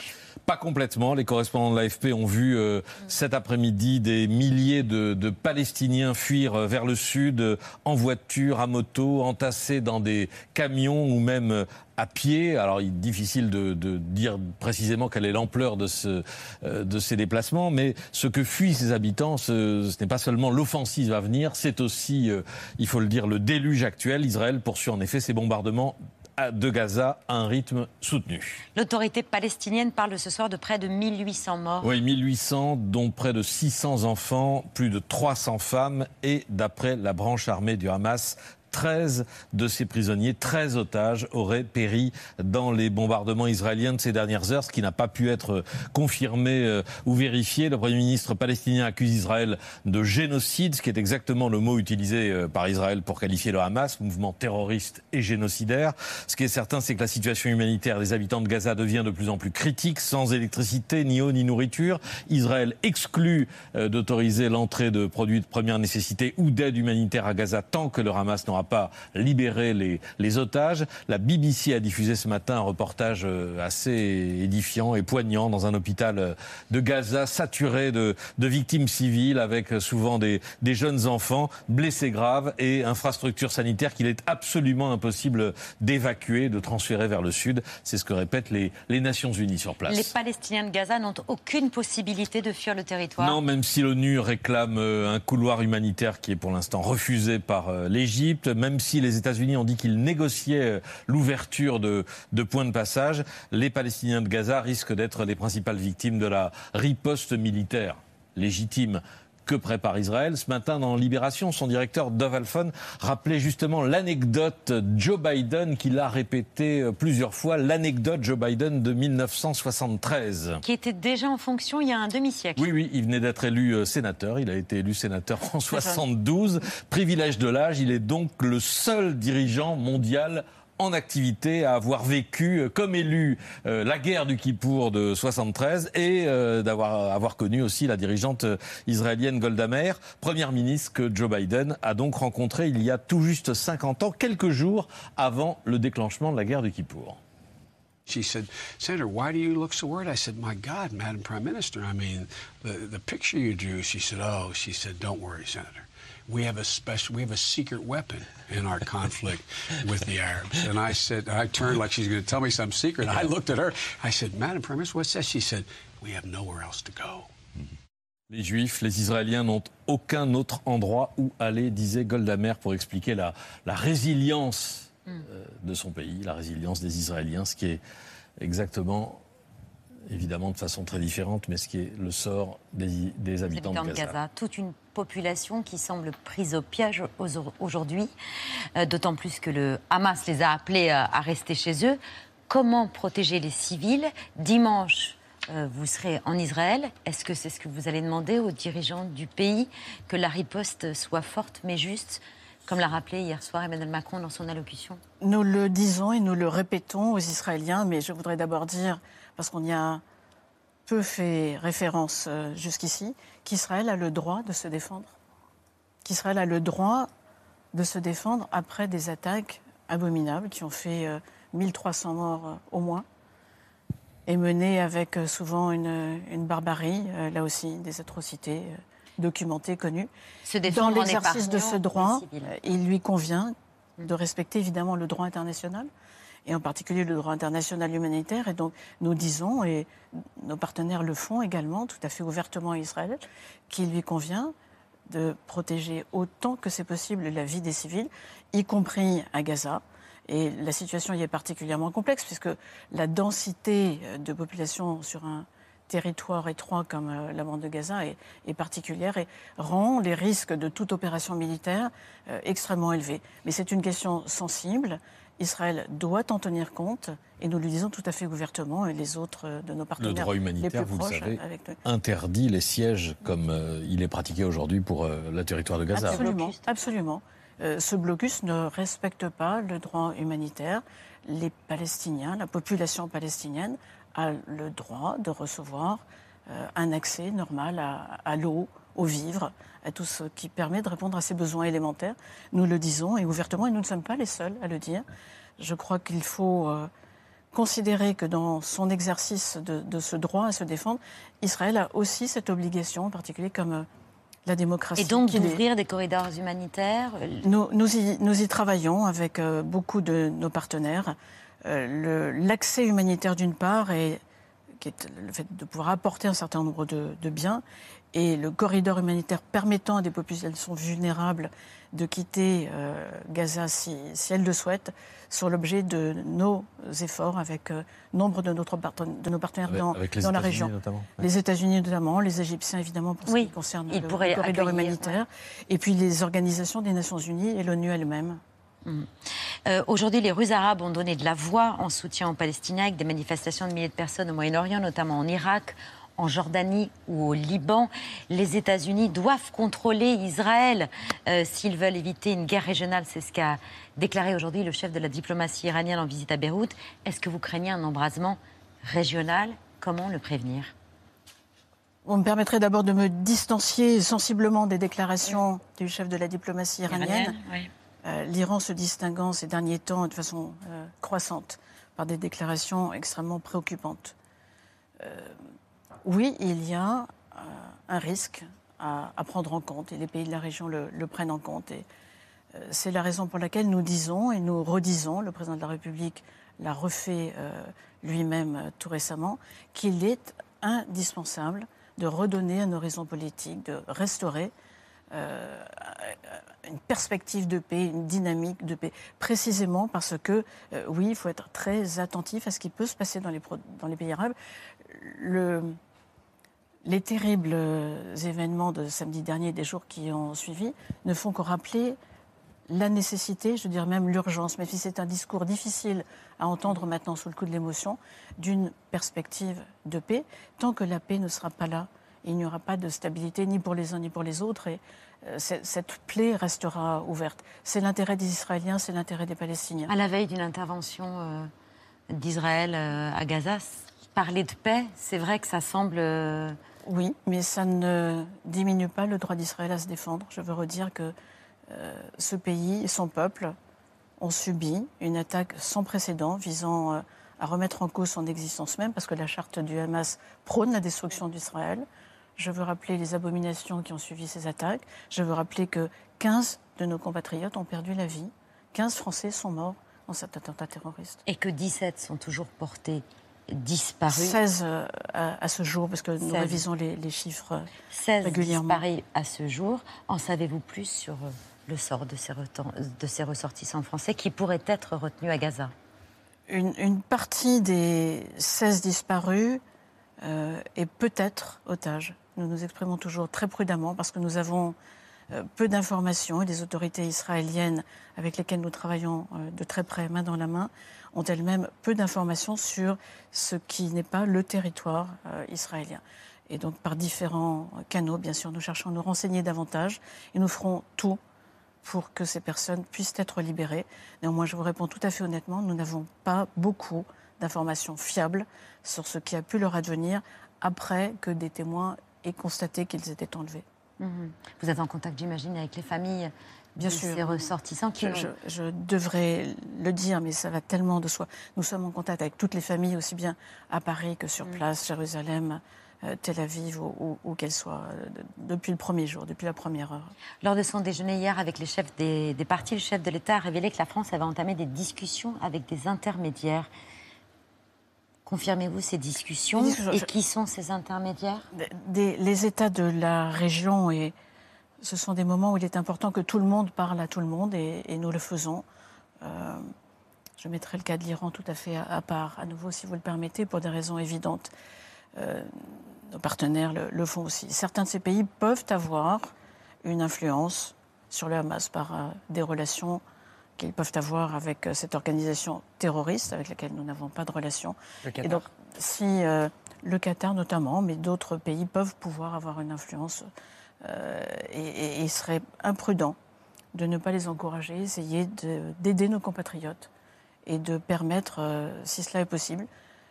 Pas complètement. Les correspondants de l'AFP ont vu euh, cet après-midi des milliers de, de, Palestiniens fuir euh, vers le sud euh, en voiture, à moto, entassés dans des camions ou même à pied. Alors, il est difficile de, de dire précisément quelle est l'ampleur de, ce, de ces déplacements, mais ce que fuient ces habitants, ce, ce n'est pas seulement l'offensive à venir, c'est aussi, il faut le dire, le déluge actuel. Israël poursuit en effet ses bombardements de Gaza à un rythme soutenu. L'autorité palestinienne parle ce soir de près de 1800 morts. Oui, 1800, dont près de 600 enfants, plus de 300 femmes et, d'après la branche armée du Hamas, 13 de ces prisonniers, 13 otages, auraient péri dans les bombardements israéliens de ces dernières heures, ce qui n'a pas pu être confirmé euh, ou vérifié. Le Premier ministre palestinien accuse Israël de génocide, ce qui est exactement le mot utilisé euh, par Israël pour qualifier le Hamas, mouvement terroriste et génocidaire. Ce qui est certain, c'est que la situation humanitaire des habitants de Gaza devient de plus en plus critique, sans électricité, ni eau, ni nourriture. Israël exclut euh, d'autoriser l'entrée de produits de première nécessité ou d'aide humanitaire à Gaza tant que le Hamas n'aura pas libérer les, les, otages. La BBC a diffusé ce matin un reportage euh, assez édifiant et poignant dans un hôpital euh, de Gaza saturé de, de victimes civiles avec euh, souvent des, des, jeunes enfants blessés graves et infrastructures sanitaires qu'il est absolument impossible d'évacuer, de transférer vers le sud. C'est ce que répètent les, les Nations Unies sur place. Les Palestiniens de Gaza n'ont aucune possibilité de fuir le territoire. Non, même si l'ONU réclame un couloir humanitaire qui est pour l'instant refusé par l'Égypte, même si les États-Unis ont dit qu'ils négociaient euh, l'ouverture de, de, points de passage, les Palestiniens de Gaza risquent d'être les principales victimes de la riposte militaire légitime que prépare Israël. Ce matin, dans Libération, son directeur Dov Alphon rappelait justement l'anecdote Joe Biden qu'il a répété euh, plusieurs fois, l'anecdote Joe Biden de 1973. Qui était déjà en fonction il y a un demi-siècle. Oui, oui, il venait d'être élu euh, sénateur. Il a été élu sénateur en 72. Privilège de l'âge, il est donc le seul dirigeant mondial en activité à avoir vécu euh, comme élu euh, la guerre du Kippour de 73 et euh, d'avoir avoir connu aussi la dirigeante israélienne Golda Meir, première ministre que Joe Biden a donc rencontré il y a tout juste 50 ans, quelques jours avant le déclenchement de la guerre du Kippour. She said, Senator, why do you look so worried? I said, My God, Madam Prime Minister, I mean, the, the picture you drew, she said, Oh, she said, don't worry, Senator. We have a special, we have a secret weapon in our conflict with the Arabs. And I said, I turned like she's going to tell me some secret. I looked at her. I said, Madam Prime Minister, what's that? She said, we have nowhere else to go. Les Juifs, les Israéliens n'ont aucun autre endroit où aller, disait Golda Meir, pour expliquer la, la résilience mm. euh, de son pays, la résilience des Israéliens, ce qui est exactement évidemment de façon très différente, mais ce qui est le sort des, des habitants, habitants, de, Gaza. de Gaza. Toute une population qui semble prise au piège aujourd'hui, euh, d'autant plus que le Hamas les a appelés à, à rester chez eux. Comment protéger les civils? Dimanche, euh, vous serez en Israël. Est-ce que c'est ce que vous allez demander aux dirigeants du pays, que la riposte soit forte mais juste comme l'a rappelé hier soir Emmanuel Macron dans son allocution? Nous le disons et nous le répétons aux Israéliens, mais je voudrais d'abord dire parce qu'on y a peu fait référence euh, jusqu'ici, qu'Israël a le droit de se défendre. Qu'Israël a le droit de se défendre après des attaques abominables qui ont fait 1300 euh, morts euh, au moins et menées avec souvent une, barbarie, là aussi des atrocités documentées, connues. Dans l'exercice de ce droit, il lui convient de respecter évidemment le droit international, et en particulier le droit international humanitaire. Et donc, nous disons, et nos partenaires le font également, tout à fait ouvertement à Israël, qu'il lui convient de protéger autant que c'est possible la vie des civils, y compris à Gaza. Et la situation y est particulièrement complexe, puisque la densité de population sur un territoire étroit comme euh, la bande de Gaza est, particulière et rend les risques de toute opération militaire euh, extrêmement élevés. Mais c'est une question sensible. Israël doit en tenir compte et nous le disons tout à fait ouvertement et les autres euh, de nos partenaires. Le droit humanitaire, vous le savez, interdit les sièges comme il est pratiqué aujourd'hui pour le territoire de Gaza. Absolument, absolument. ce blocus ne respecte pas le droit humanitaire. Les Palestiniens, la population palestinienne a le droit de recevoir euh, un accès normal à, l'eau, aux vivres, à tout ce qui permet de répondre à ses besoins élémentaires. Nous le disons et ouvertement, et nous ne sommes pas les seuls à le dire. Je crois qu'il faut euh, considérer que dans son exercice de, ce droit à se défendre, Israël a aussi cette obligation, en particulier comme euh, la démocratie. Et donc d'ouvrir des corridors humanitaires nous, nous, y, nous, y, travaillons avec beaucoup de nos partenaires. Euh, l'accès humanitaire d'une part, et, qui est le fait de pouvoir apporter un certain nombre de, biens, et le corridor humanitaire permettant à des populations vulnérables de quitter euh, Gaza si, elles le souhaitent, sont l'objet de nos efforts avec euh, nombre de, notre de nos partenaires dans, dans la région. Les États-Unis notamment, les Égyptiens évidemment pour ce qui concerne le, corridor humanitaire, et puis les organisations des Nations Unies et l'ONU elle-même. Mm. Euh, aujourd'hui, les Russes arabes ont donné de la voix en soutien aux Palestiniens avec des manifestations de milliers de personnes au Moyen-Orient, notamment en Irak, en Jordanie ou au Liban. Les États-Unis doivent contrôler Israël euh, s'ils veulent éviter une guerre régionale. C'est ce qu'a déclaré aujourd'hui le chef de la diplomatie iranienne en visite à Beyrouth. Est-ce que vous craignez un embrasement régional? Comment le prévenir? On me permettrait d'abord de me distancier sensiblement des déclarations du chef de la diplomatie iranienne. Euh, l'Iran se distinguant ces derniers temps de façon euh, croissante par des déclarations extrêmement préoccupantes. Euh, oui, il y a un risque à, prendre en compte et les pays de la région le, prennent en compte. Et c'est la raison pour laquelle nous disons et nous redisons, le président de la République l'a refait lui-même tout récemment, qu'il est indispensable de redonner un horizon politique, de restaurer une perspective de paix, une dynamique de paix, précisément parce que, euh, oui, il faut être très attentif à ce qui peut se passer dans les, pays arabes. Les terribles événements de samedi dernier et des jours qui ont suivi ne font que rappeler la nécessité, je dirais même l'urgence, mais si c'est un discours difficile à entendre maintenant sous le coup de l'émotion, d'une perspective de paix, tant que la paix ne sera pas là, il n'y aura pas de stabilité ni pour les uns ni pour les autres. Et euh, cette plaie restera ouverte. C'est l'intérêt des Israéliens, c'est l'intérêt des Palestiniens. À la veille d'une intervention euh, d'Israël euh, à Gaza, parler de paix, c'est vrai que ça semble... Oui, mais ça ne diminue pas le droit d'Israël à se défendre. Je veux redire que ce pays et son peuple ont subi une attaque sans précédent visant à remettre en cause son existence même, parce que la charte du Hamas prône la destruction d'Israël. Je veux rappeler les abominations qui ont suivi ces attaques. Je veux rappeler que 15 de nos compatriotes ont perdu la vie. 15 Français sont morts dans cet attentat terroriste. Et que 17 sont toujours portés disparus 16 euh, à, ce jour, parce que nous révisons les, chiffres 16 régulièrement. disparus à ce jour. En savez-vous plus sur euh, le sort de ces, de ces ressortissants français qui pourraient être retenus à Gaza? Une, une, partie des 16 disparus euh, est peut-être otage. Nous nous exprimons toujours très prudemment parce que nous avons peu d'informations et les autorités israéliennes avec lesquelles nous travaillons euh, de très près, main dans la main, ont elles-mêmes peu d'informations sur ce qui n'est pas le territoire euh, israélien. Et donc par différents canaux, bien sûr, nous cherchons à nous renseigner davantage et nous ferons tout pour que ces personnes puissent être libérées. Néanmoins, je vous réponds tout à fait honnêtement, nous n'avons pas beaucoup d'informations fiables sur ce qui a pu leur advenir après que des témoins et constater qu'ils étaient enlevés. Mhm. Vous êtes en contact, j'imagine, avec les familles Bien sûr. ces ressortissants qui je, devrais le dire, mais ça va tellement de soi. Nous sommes en contact avec toutes les familles, aussi bien à Paris que sur mhm. place, Jérusalem, euh, Tel Aviv, où, qu'elles soient, euh, depuis le premier jour, depuis la première heure. Lors de son déjeuner hier avec les chefs des, des partis, le chef de l'État a révélé que la France avait entamé des discussions avec des intermédiaires. Confirmez-vous ces discussions Et qui sont ces intermédiaires? Les États de la région, et ce sont des moments où il est important que tout le monde parle à tout le monde, et, nous le faisons. Euh, je mettrai le cas de l'Iran tout à fait à, part, à nouveau, si vous le permettez, pour des raisons évidentes. nos partenaires le, font aussi. Certains de ces pays peuvent avoir une influence sur le Hamas par des relations qu'ils peuvent avoir avec cette organisation terroriste avec laquelle nous n'avons pas de relation. Et donc, si le Qatar notamment, mais d'autres pays peuvent pouvoir avoir une influence et, il serait imprudent de ne pas les encourager, essayer d'aider nos compatriotes et de permettre, euh, si cela est possible,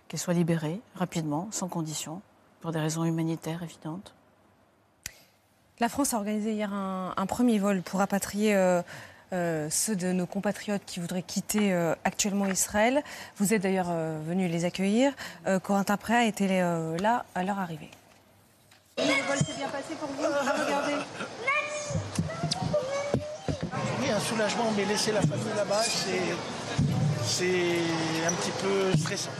qu'elles soient libérées rapidement, sans condition, pour des raisons humanitaires évidentes. La France a organisé hier un, premier vol pour rapatrier euh, euh, ceux de nos compatriotes qui voudraient quitter actuellement Israël. Vous êtes d'ailleurs venu les accueillir. Corentin Préa était là à leur arrivée. Le vol s'est bien passé pour vous Regardez un soulagement, mais laisser la famille là-bas, c'est un petit peu stressant.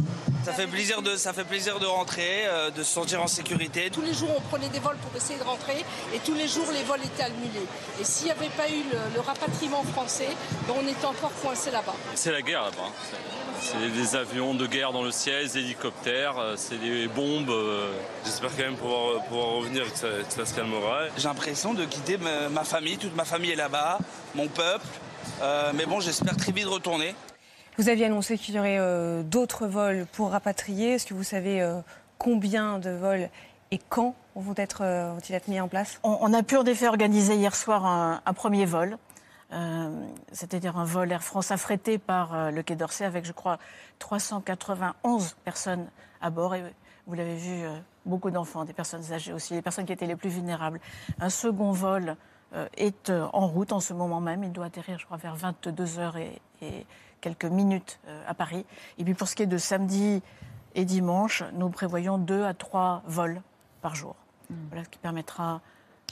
Ça fait plaisir de, ça fait plaisir de rentrer, euh, de se sentir en sécurité. Tous les jours, on prenait des vols pour essayer de rentrer et tous les jours, les vols étaient annulés. Et s'il n'y avait pas eu le, rapatriement français, ben, on était encore coincé là-bas. C'est la guerre là-bas. C'est des avions de guerre dans le ciel, des hélicoptères, euh, c'est des bombes. Euh. J'espère quand même pouvoir, pouvoir revenir et que ça, se calmera. J'ai l'impression de quitter ma, famille, toute ma famille est là-bas, mon peuple. mais bon, j'espère très vite retourner. Vous aviez annoncé qu'il y aurait euh, d'autres vols pour rapatrier. Est-ce que vous savez euh, combien de vols et quand vont être, euh, être mis en place? On, a pu en effet organiser hier soir un, premier vol. C'est-à-dire un vol Air France affrété par le Quai d'Orsay avec, je crois, 391 personnes à bord. Et vous l'avez vu, beaucoup d'enfants, des personnes âgées aussi, les personnes qui étaient les plus vulnérables. Un second vol est en route en ce moment même. Il doit atterrir, je crois, vers 22h et, et quelques minutes euh, à Paris. Et puis pour ce qui est de samedi et dimanche, nous prévoyons deux à trois vols par jour. Hmm. Voilà ce qui permettra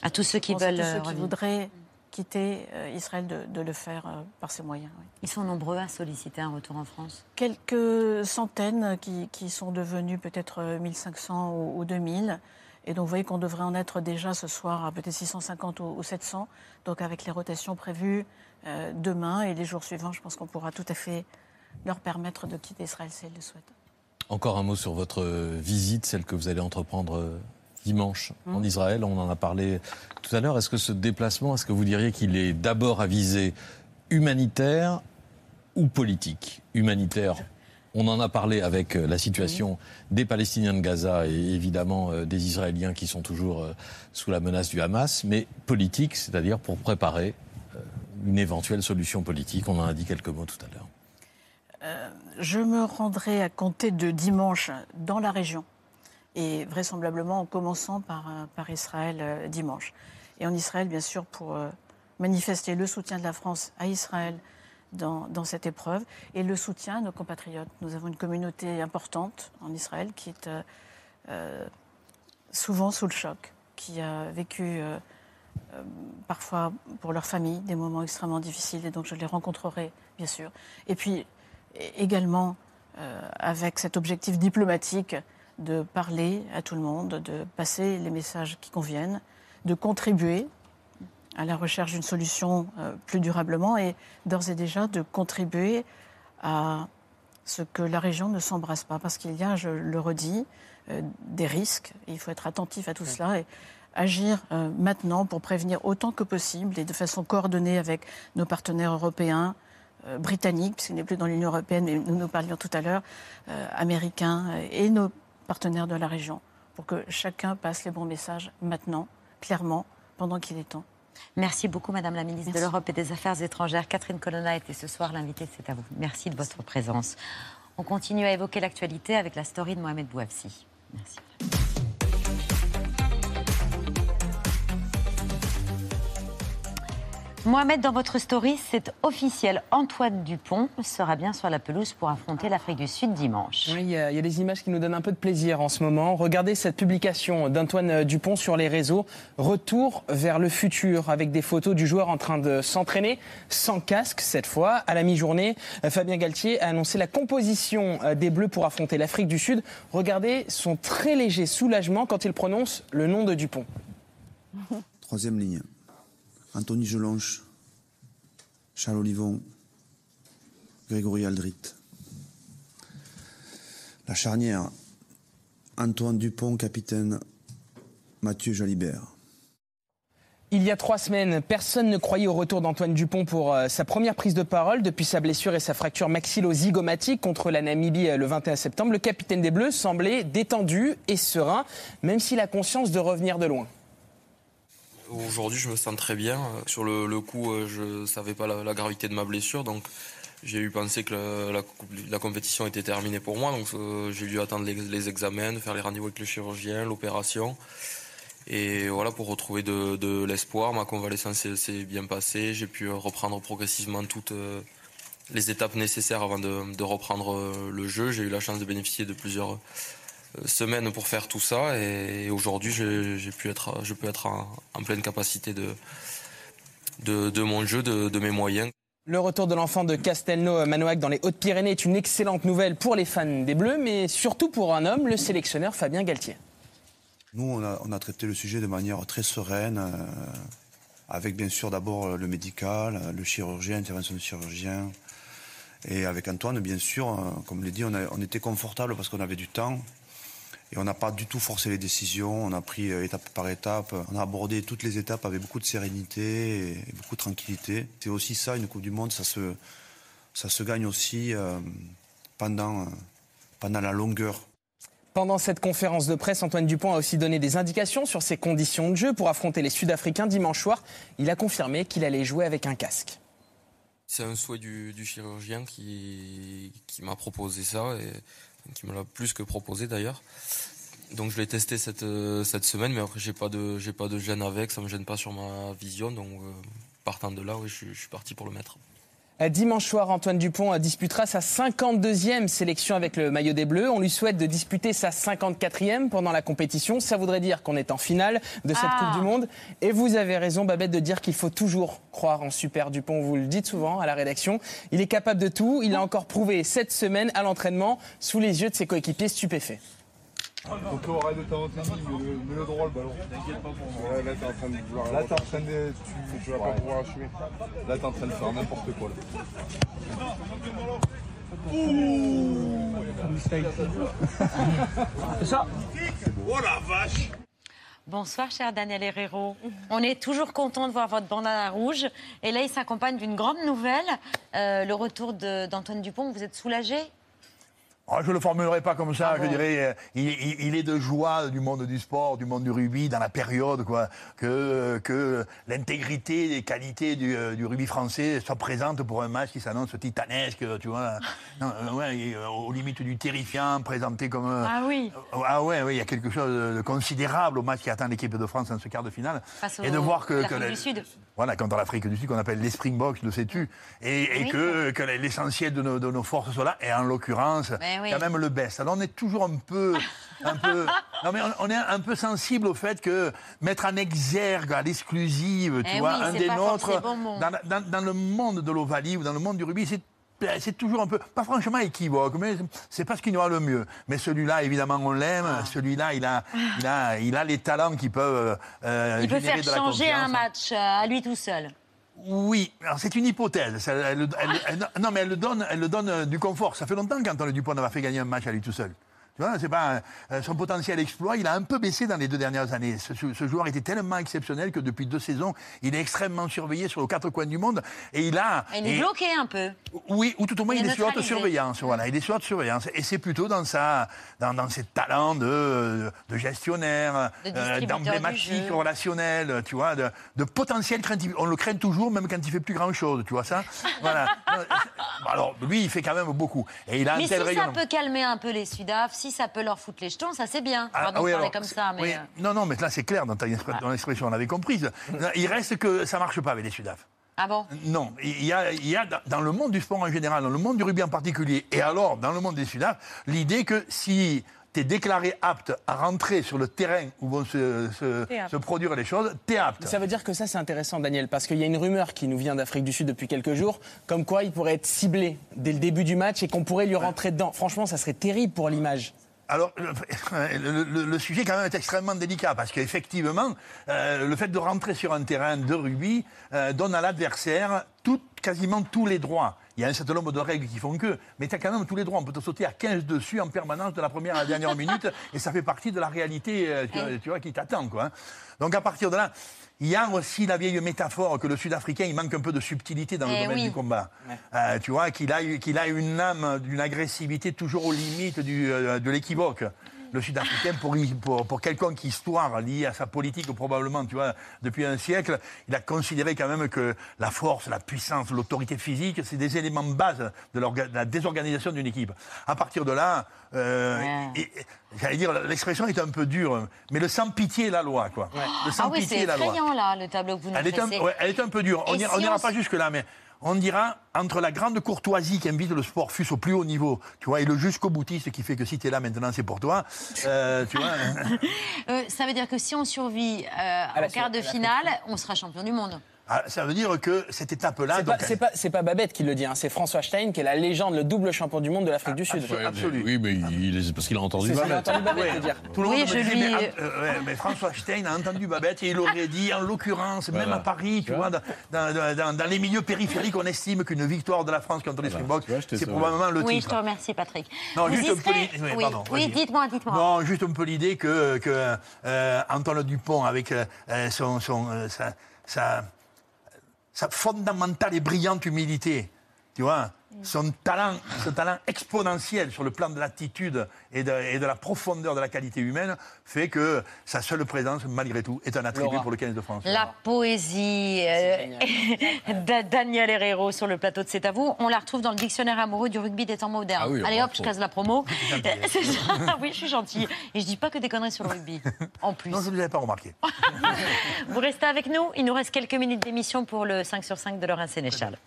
à tous ceux qui veulent, ceux qui voudraient quitter euh, Israël de, le faire euh, par ces moyens. Ils sont nombreux à solliciter un retour en France Quelques centaines qui, qui sont devenus peut-être 1500 ou, ou 2000. Et donc, vous voyez qu'on devrait en être déjà ce soir à peut-être 650 ou, 700. Donc, avec les rotations prévues euh, demain et les jours suivants, je pense qu'on pourra tout à fait leur permettre de quitter Israël si elles le souhaitent. Encore un mot sur votre visite, celle que vous allez entreprendre euh, dimanche en mmh. Israël. On en a parlé tout à l'heure. Est-ce que ce déplacement, est-ce que vous diriez qu'il est d'abord à visée humanitaire ou politique? Humanitaire on en a parlé avec euh, la situation des Palestiniens de Gaza et évidemment euh, des Israéliens qui sont toujours euh, sous la menace du Hamas, mais politique, c'est-à-dire pour préparer une éventuelle solution politique. On en a dit quelques mots tout à l'heure. je me rendrai à compter de dimanche dans la région et vraisemblablement en commençant par, par Israël dimanche. Et en Israël, bien sûr, pour manifester le soutien de la France à Israël, dans, cette épreuve et le soutien à nos compatriotes. Nous avons une communauté importante en Israël qui est euh, euh, souvent sous le choc, qui a vécu euh, parfois pour leur famille des moments extrêmement difficiles et donc je les rencontrerai bien sûr. Et puis également avec cet objectif diplomatique de parler à tout le monde, de passer les messages qui conviennent, de contribuer à la recherche d'une solution euh, plus durablement et d'ores et déjà de contribuer à ce que la région ne s'embrasse pas. Parce qu'il y a, je le redis, euh, des risques. il faut être attentif à tout cela et agir euh, maintenant pour prévenir autant que possible et de façon coordonnée avec nos partenaires européens, britanniques, puisqu'il n'est plus dans l'Union européenne, mais nous nous parlions tout à l'heure, américains et nos partenaires de la région, pour que chacun passe les bons messages maintenant, clairement, pendant qu'il est temps. Merci beaucoup, Madame la ministre de l'Europe et des Affaires étrangères. Catherine Colonna était ce soir l'invitée, c'est à vous. Merci de votre présence. On continue à évoquer l'actualité avec la story de Mohamed Bouafsi. Merci. Mohamed, dans votre story, c'est officiel. Antoine Dupont sera bien sur la pelouse pour affronter l'Afrique du Sud dimanche. Oui, il y, a, des images qui nous donnent un peu de plaisir en ce moment. Regardez cette publication d'Antoine Dupont sur les réseaux. Retour vers le futur avec des photos du joueur en train de s'entraîner sans casque cette fois. À la mi-journée, Fabien Galtier a annoncé la composition des Bleus pour affronter l'Afrique du Sud. Regardez son très léger soulagement quand il prononce le nom de Dupont. Troisième ligne. Anthony Gelanche, Charles Olivon, Grégory Aldrit. La charnière Antoine Dupont, capitaine. Mathieu Jalibert. Il y a trois semaines, personne ne croyait au retour d'Antoine Dupont pour euh, sa première prise de parole depuis sa blessure et sa fracture maxillo-zygomatique contre la Namibie euh, le 21 septembre. Le capitaine des Bleus semblait détendu et serein, même s'il a conscience de revenir de loin. Aujourd'hui, je me sens très bien. Sur le, coup, euh, je ne savais pas la, gravité de ma blessure, donc j'ai eu pensé que la, compétition était terminée pour moi. Donc j'ai dû attendre les, examens, faire les rendez-vous avec le chirurgien, l'opération. Et voilà, pour retrouver de, l'espoir, ma convalescence s'est bien passée. J'ai pu reprendre progressivement toutes euh, les étapes nécessaires avant de, reprendre euh, le jeu. J'ai eu la chance de bénéficier de plusieurs euh, semaines pour faire tout ça. Et, aujourd'hui, j'ai pu être, je peux être en, pleine capacité de, de, mon jeu, de, mes moyens. Le retour de l'enfant de Castelnau-Manoac dans les Hautes-Pyrénées est une excellente nouvelle pour les fans des Bleus, mais surtout pour un homme, le sélectionneur Fabien Galtier. Nous, on a, traité le sujet de manière très sereine, euh, avec bien sûr d'abord le médical, le chirurgien, l'intervention du chirurgien. Et avec Antoine, bien sûr, euh, comme je l'ai dit, on, était confortable parce qu'on avait du temps. Et on n'a pas du tout forcé les décisions, on a pris euh, étape par étape, on a abordé toutes les étapes avec beaucoup de sérénité et, beaucoup de tranquillité. C'est aussi ça, une Coupe du Monde, ça se, ça se gagne aussi pendant, pendant la longueur pendant cette conférence de presse, Antoine Dupont a aussi donné des indications sur ses conditions de jeu pour affronter les Sud-Africains dimanche soir. Il a confirmé qu'il allait jouer avec un casque. C'est un souhait du, chirurgien qui, m'a proposé ça et qui me l'a plus que proposé d'ailleurs. Donc je l'ai testé cette, cette semaine, mais après j'ai pas de j'ai pas de gêne avec, ça me gêne pas sur ma vision. Donc euh, partant de là, oui, je suis parti pour le mettre. Euh, dimanche soir, Antoine Dupont euh, disputera sa 52e sélection avec le maillot des Bleus. On lui souhaite de disputer sa 54e pendant la compétition. Ça voudrait dire qu'on est en finale de cette ah. Coupe du Monde. Et vous avez raison, Babette, de dire qu'il faut toujours croire en Super Dupont. Vous le dites souvent à la rédaction. Il est capable de tout. Il a encore prouvé cette semaine à l'entraînement sous les yeux de ses coéquipiers stupéfaits. Donc là, arrête de t'inventer, mets-le le droit le ballon. T'inquiète pas pour moi. là, t'es en train de vouloir. Là, t'es en train de. Tu, tu vas pas pouvoir assumer. Là, t'es en train de faire n'importe quoi. Là. Ouh C'est ça Oh la vache Bonsoir, cher Daniel Herrero. On est toujours content de voir votre bandana rouge. Et là, il s'accompagne d'une grande nouvelle, euh, le retour d'Antoine Dupont. Vous êtes soulagé? Oh, je ne le formulerai pas comme ça, ah je dirais, euh, il, est de joie du monde du sport, du monde du rugby, dans la période, quoi, que, que l'intégrité des qualités du, euh, du, rugby français soit présente pour un match qui s'annonce titanesque, tu vois, non, euh, ouais, aux limites du terrifiant, présenté comme... Ah oui Ah ouais, oui, il y a quelque chose de considérable au match qui attend l'équipe de France dans ce quart de finale. et de voir que... que du Sud. Voilà, contre l'Afrique du Sud, qu'on appelle les Springboks, le sais-tu, et, et que, que l'essentiel de nos, de nos, forces soit là, et en l'occurrence... Eh quand même le best. Alors on est toujours un peu, un peu, non mais on, est un peu sensible au fait que mettre en exergue à l'exclusive, tu eh vois, un des nôtres, dans, dans, le monde de l'Ovalie ou dans le monde du rugby, c'est c'est toujours un peu, pas franchement équivoque, mais c'est pas ce qui nous va le mieux. Mais celui-là, évidemment, on l'aime. Ah. Celui-là, il a, il, a, il a les talents qui peuvent. Euh, il peut faire changer un match euh, à lui tout seul. Oui, c'est une hypothèse. non, mais elle le donne, euh, du confort. Ça fait longtemps qu'Antoine Dupont n'a fait gagner un match à lui tout seul. Tu vois, c'est pas euh, son potentiel exploit, il a un peu baissé dans les deux dernières années. Ce, joueur était tellement exceptionnel que depuis deux saisons, il est extrêmement surveillé sur les quatre coins du monde et il a. il est bloqué un peu. Oui, ou tout au moins il, est sur haute surveillance. Voilà, il est sur haute surveillance et c'est plutôt dans sa, dans, ses talents de, de gestionnaire, euh, d'emblématique relationnel, tu vois, de, de potentiel craintif. On le craint toujours, même quand il fait plus grand chose, tu vois ça? Voilà. Alors lui, il fait quand même beaucoup et il a Mais un tel si ça peut calmer un peu les Sudaf si ça peut leur foutre les jetons, ça c'est bien. Ah, Pardon parler comme ça, mais... Euh. Non, non, mais là c'est clair dans, ta, expression, on l'avait comprise. Il reste que ça marche pas avec les Sudaf. Ah bon? Non, il y, a, il y a dans le monde du sport en général, dans le monde du rugby en particulier, et alors dans le monde des Sudaf, l'idée que si tu es déclaré apte à rentrer sur le terrain où vont se, se, produire les choses, tu es apte. Ça veut dire que ça, c'est intéressant, Daniel, parce qu'il y a une rumeur qui nous vient d'Afrique du Sud depuis quelques jours, comme quoi il pourrait être ciblé dès le début du match et qu'on pourrait lui rentrer dedans. Franchement, ça serait terrible pour l'image. Alors, le, sujet quand même est extrêmement délicat parce qu'effectivement, euh, le fait de rentrer sur un terrain de rugby euh, donne à l'adversaire quasiment tous les droits. Il y a un certain nombre de règles qui font que, mais tu as quand même tous les droits. On peut te sauter à 15 dessus en permanence de la première à la dernière minute, et ça fait partie de la réalité euh, tu, vois, qui t'attend. Quoi, hein. Donc à partir de là, il y a aussi la vieille métaphore que le Sud-Africain, il manque un peu de subtilité dans le eh domaine du combat. Euh, tu vois, qu'il a, qu'il a une âme d'une agressivité toujours aux limites du, euh, de l'équivoque le Sud-Africain, pour, pour, pour quelconque histoire liée à sa politique, probablement, tu vois, depuis un siècle, il a considéré quand même que la force, la puissance, l'autorité physique, c'est des éléments de base de, la désorganisation d'une équipe. À partir de là, euh, j'allais dire, l'expression est un peu dure, mais le sans pitié est la loi, quoi. Le sans ah oui, la loi. là, le tableau que vous nous elle est, un, elle est un peu dure. on n'ira pas jusque-là, mais on dira, entre la grande courtoisie qui invite le sport fût au plus haut niveau, tu vois, et le jusqu'au boutiste qui fait que si tu es là maintenant, c'est pour toi, euh, tu vois. Euh, ça veut dire que si on survit euh, au quart de finale, on sera champion du monde. Ah, ça veut dire que cette étape-là. C'est pas, pas, Babette qui le dit, hein, c'est François Stein qui est la légende, le double champion du monde de l'Afrique du Sud. Absolument. Oui, mais il, parce qu'il a entendu Babette. le dire. Tout le monde oui, je lui... mais, euh, mais, François Stein a entendu Babette et il aurait dit, en l'occurrence, même à Paris, tu vois, dans, dans, dans, les milieux périphériques, on estime qu'une victoire de la France contre les Springboks, c'est probablement le titre. Oui, je te remercie, Patrick. Non, juste un peu oui, oui dites-moi, dites-moi. Non, juste un peu l'idée que, que euh, Antoine Dupont, avec euh, son, son, sa sa fondamentale et brillante humilité, tu vois, son talent, son talent exponentiel sur le plan de l'attitude et de, la profondeur de la qualité humaine fait que sa seule présence, malgré tout, est un attribut pour le 15 de France. La poésie euh, Daniel Herrero sur le plateau de C'est à vous. On la retrouve dans le dictionnaire amoureux du rugby des temps modernes. Ah Allez hop, je casse la promo. C'est ça. Oui, je suis gentille. Et je dis pas que des conneries sur le rugby. En plus. Non, je ne l'avais pas remarqué. vous restez avec nous. Il nous reste quelques minutes d'émission pour le 5 sur 5 de Laurent Sénéchal.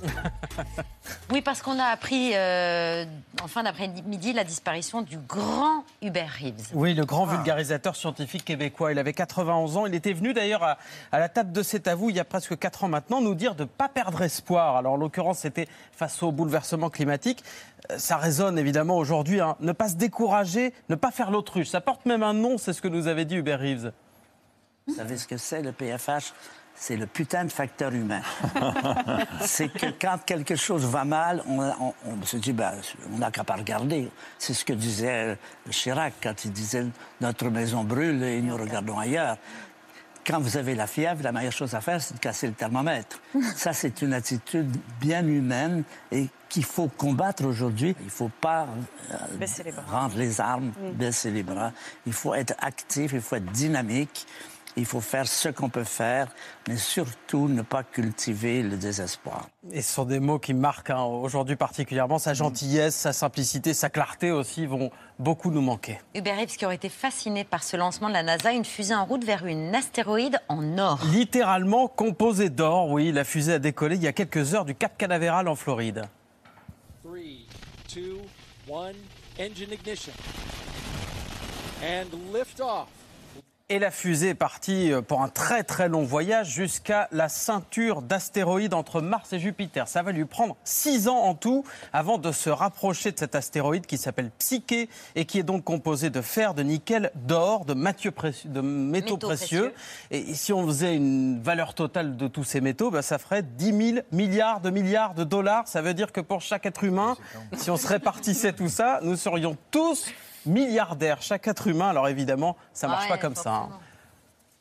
oui, parce qu'on a appris euh, en fin d'après-midi la disparition du grand Hubert Reeves. Oui, le grand ah. vulgarisateur scientifique québécois. Il avait 91 ans. Il était venu d'ailleurs à, la table de C'est à vous il y a presque 4 ans maintenant nous dire de ne pas perdre espoir. Alors en l'occurrence, c'était face au bouleversement climatique. Euh, ça résonne évidemment aujourd'hui. Hein. Ne pas se décourager, ne pas faire l'autruche. Ça porte même un nom, c'est ce que nous avait dit Hubert Reeves. Vous savez ce que c'est le PFH c'est le putain de facteur humain. c'est que quand quelque chose va mal, on, se dit, ben, on n'a qu'à pas regarder. C'est ce que disait Chirac quand il disait notre maison brûle et nous regardons ailleurs. Quand vous avez la fièvre, la meilleure chose à faire, c'est de casser le thermomètre. Ça, c'est une attitude bien humaine et qu'il faut combattre aujourd'hui. Il ne faut pas euh, rendre les armes, baisser les bras. Il faut être actif, il faut être dynamique. Il faut faire ce qu'on peut faire, mais surtout ne pas cultiver le désespoir. Et ce sont des mots qui marquent hein, aujourd'hui particulièrement. Sa gentillesse, sa simplicité, sa clarté aussi vont beaucoup nous manquer. Hubert Reeves qui aurait été fasciné par ce lancement de la NASA, une fusée en route vers une astéroïde en or. Littéralement composée d'or, oui. La fusée a décollé il y a quelques heures du Cap Canaveral en Floride. 3, 2, 1, engine ignition. And lift off. Et la fusée est partie euh, pour un très très long voyage jusqu'à la ceinture d'astéroïdes entre Mars et Jupiter. Ça va lui prendre six ans en tout avant de se rapprocher de cet astéroïde qui s'appelle Psyche et qui est donc composé de fer, de nickel, d'or, de, de, métaux, précieux. Et si on faisait une valeur totale de tous ces métaux, bah, ça ferait 10 000 milliards de milliards de dollars. Ça veut dire que pour chaque être humain, si on se répartissait tout ça, nous serions tous milliardaire, chaque être humain. Alors évidemment, ça ne marche pas comme ça. Hein.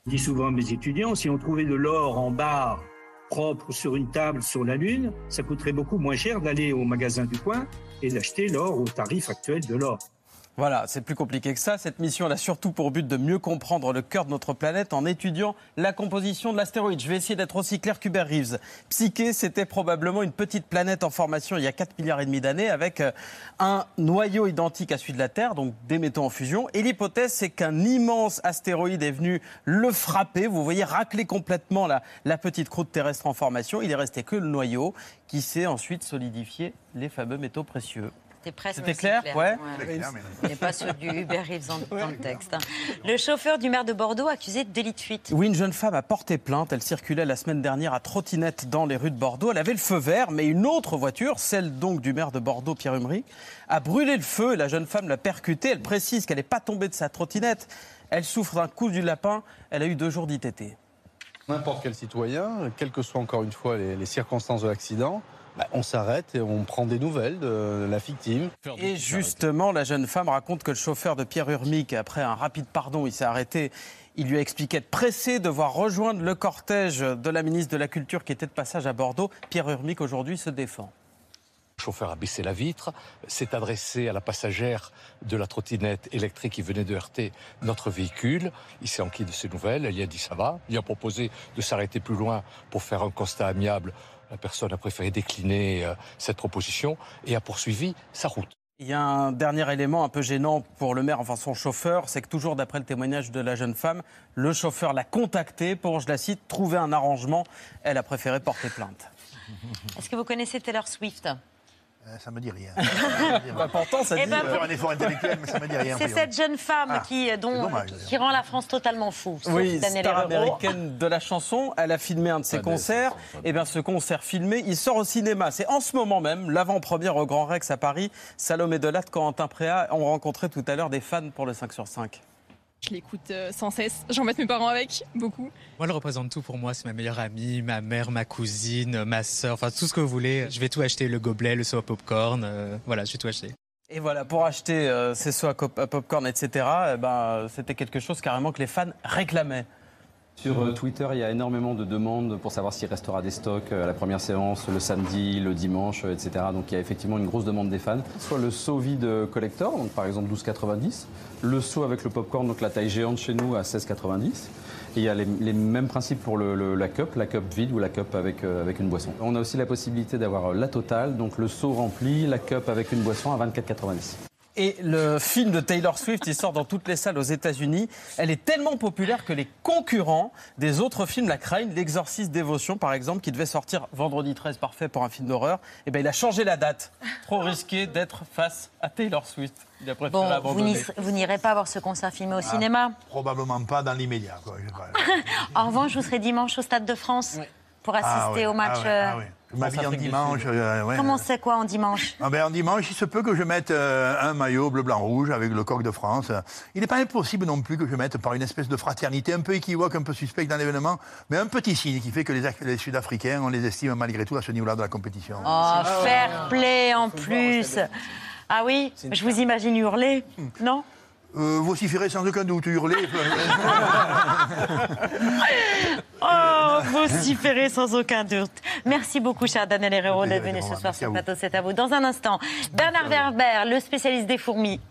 Je dis souvent à mes étudiants, si on trouvait de l'or en barre propre sur une table sur la Lune, ça coûterait beaucoup moins cher d'aller au magasin du coin et d'acheter l'or au tarif actuel de l'or. Voilà, c'est plus compliqué que ça. Cette mission a surtout pour but de mieux comprendre le cœur de notre planète en étudiant la composition de l'astéroïde. Je vais essayer d'être aussi clair qu'Hubert Reeves. Psyché, c'était probablement une petite planète en formation il y a 4 milliards et demi d'années avec euh, un noyau identique à celui de la Terre, donc des métaux en fusion. Et l'hypothèse, c'est qu'un immense astéroïde est venu le frapper. Vous voyez, racler complètement la, la petite croûte terrestre en formation. Il est resté que le noyau qui s'est ensuite solidifié les fameux métaux précieux. C'était presque C'était clair, ouais. Et pas ceux du Uber Eats dans, le texte. Hein. Le chauffeur du maire de Bordeaux accusé de délit de fuite. Oui, une jeune femme a porté plainte. Elle circulait la semaine dernière à trottinette dans les rues de Bordeaux. Elle avait le feu vert, mais une autre voiture, celle donc du maire de Bordeaux, Pierre Humry, a brûlé le feu et la jeune femme l'a percutée. Elle précise qu'elle n'est pas tombée de sa trottinette. Elle souffre d'un coup du lapin. Elle a eu deux jours d'ITT. N'importe quel citoyen, quelles que soient encore une fois les circonstances de l'accident, bah, on s'arrête et on prend des nouvelles de la victime. Et justement, la jeune femme raconte que le chauffeur de Pierre Urmic, après un rapide pardon, il s'est arrêté. Il lui a expliqué être pressé de voir rejoindre le cortège de la ministre de la Culture qui était de passage à Bordeaux. Pierre Urmic, aujourd'hui, se défend. Le chauffeur a baissé la vitre, s'est adressé à la passagère de la trottinette électrique qui venait de heurter notre véhicule. Il s'est enquis de ses nouvelles, elle lui a dit ça va. Il a proposé de s'arrêter plus loin pour faire un constat amiable la personne a préféré décliner euh, cette proposition et a poursuivi sa route. Il y a un dernier élément un peu gênant pour le maire, enfin son chauffeur, c'est que toujours d'après le témoignage de la jeune femme, le chauffeur l'a contacté pour, je la cite, trouver un arrangement. Elle a préféré porter plainte. Est-ce que vous connaissez Taylor Swift? Ça me dit rien. bah, pourtant, ça eh dit ben, faire un effort intellectuel, mais ça me dit rien. C'est cette jeune femme Ah, qui, dont, dommage, qui rend la France totalement fou. Oui, star américaine de la chanson. Elle a filmé un de ses concerts. Et bien, ce concert filmé, il sort au cinéma. C'est en ce moment même, l'avant-première au Grand Rex à Paris. Salomé Delatte, Corentin Préat ont rencontré tout à l'heure des fans pour le 5 sur 5. Je l'écoute euh, sans cesse. J'embête mes parents avec, beaucoup. Moi, elle représente tout pour moi. C'est ma meilleure amie, ma mère, ma cousine, ma soeur, enfin tout ce que vous voulez. Je vais tout acheter, le gobelet, le saut à popcorn. euh, voilà, je vais tout acheter. Et voilà, pour acheter euh, ces sauts à, à popcorn, etc., eh ben, c'était quelque chose carrément que les fans réclamaient. Sur euh, Twitter, il y a énormément de demandes pour savoir s'il restera des stocks euh, à la première séance, le samedi, le dimanche, euh, etc. Donc il y a effectivement une grosse demande des fans. Soit le seau vide collector, donc par exemple 12,90. Le seau avec le popcorn, donc la taille géante chez nous à 16,90. Et il y a les, mêmes principes pour la cup, la cup vide ou la cup avec, avec une boisson. On a aussi la possibilité d'avoir la totale, donc le seau rempli, la cup avec une boisson à 24,90. Et le film de Taylor Swift, il sort dans toutes les salles aux États-Unis. Elle est tellement populaire que les concurrents des autres films la craignent. L'Exorciste Dévotion, par exemple, qui devait sortir vendredi 13, parfait pour un film d'horreur, eh ben, il a changé la date. Trop risqué d'être face à Taylor Swift. Il a préféré Bon, vous abandonner. n'y- vous n'irez pas voir ce concert filmé au Ah, cinéma? Probablement pas dans l'immédiat. En revanche, vous serez dimanche au Stade de France pour assister Ah ouais, au match. ah ouais, euh, ah ouais. Je m'habille en dimanche. euh, ouais. Comment c'est quoi en dimanche? Ah ben, en dimanche, il se peut que je mette euh, un maillot bleu, blanc, rouge avec le coq de France. Il n'est pas impossible non plus que je mette par une espèce de fraternité un peu équivoque, un peu suspecte dans l'événement, mais un petit signe qui fait que les, les Sud-Africains, on les estime malgré tout à ce niveau-là de la compétition. Oh, fair play en plus. Ah oui, je vous imagine hurler, non? Euh, vociférer sans aucun doute, hurler. Oh, vociférer sans aucun doute. Merci beaucoup, cher Daniel Herrero, d'être venu ce soir sur le plateau. C'est à vous. Dans un instant, Bernard Werber, le spécialiste des fourmis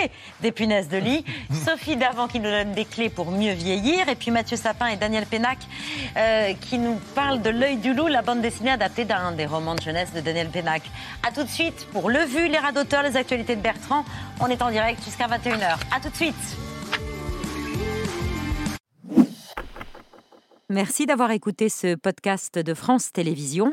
et des punaises de lit. Sophie Davant qui nous donne des clés pour mieux vieillir. Et puis Mathieu Sapin et Daniel Pénac euh, qui nous parlent de L'œil du loup, la bande dessinée adaptée d'un des romans de jeunesse de Daniel Pénac. A tout de suite pour Le Vu, les rats d'auteur, les actualités de Bertrand. On est en direct jusqu'à 21h. A tout de suite. Merci d'avoir écouté ce podcast de France Télévisions.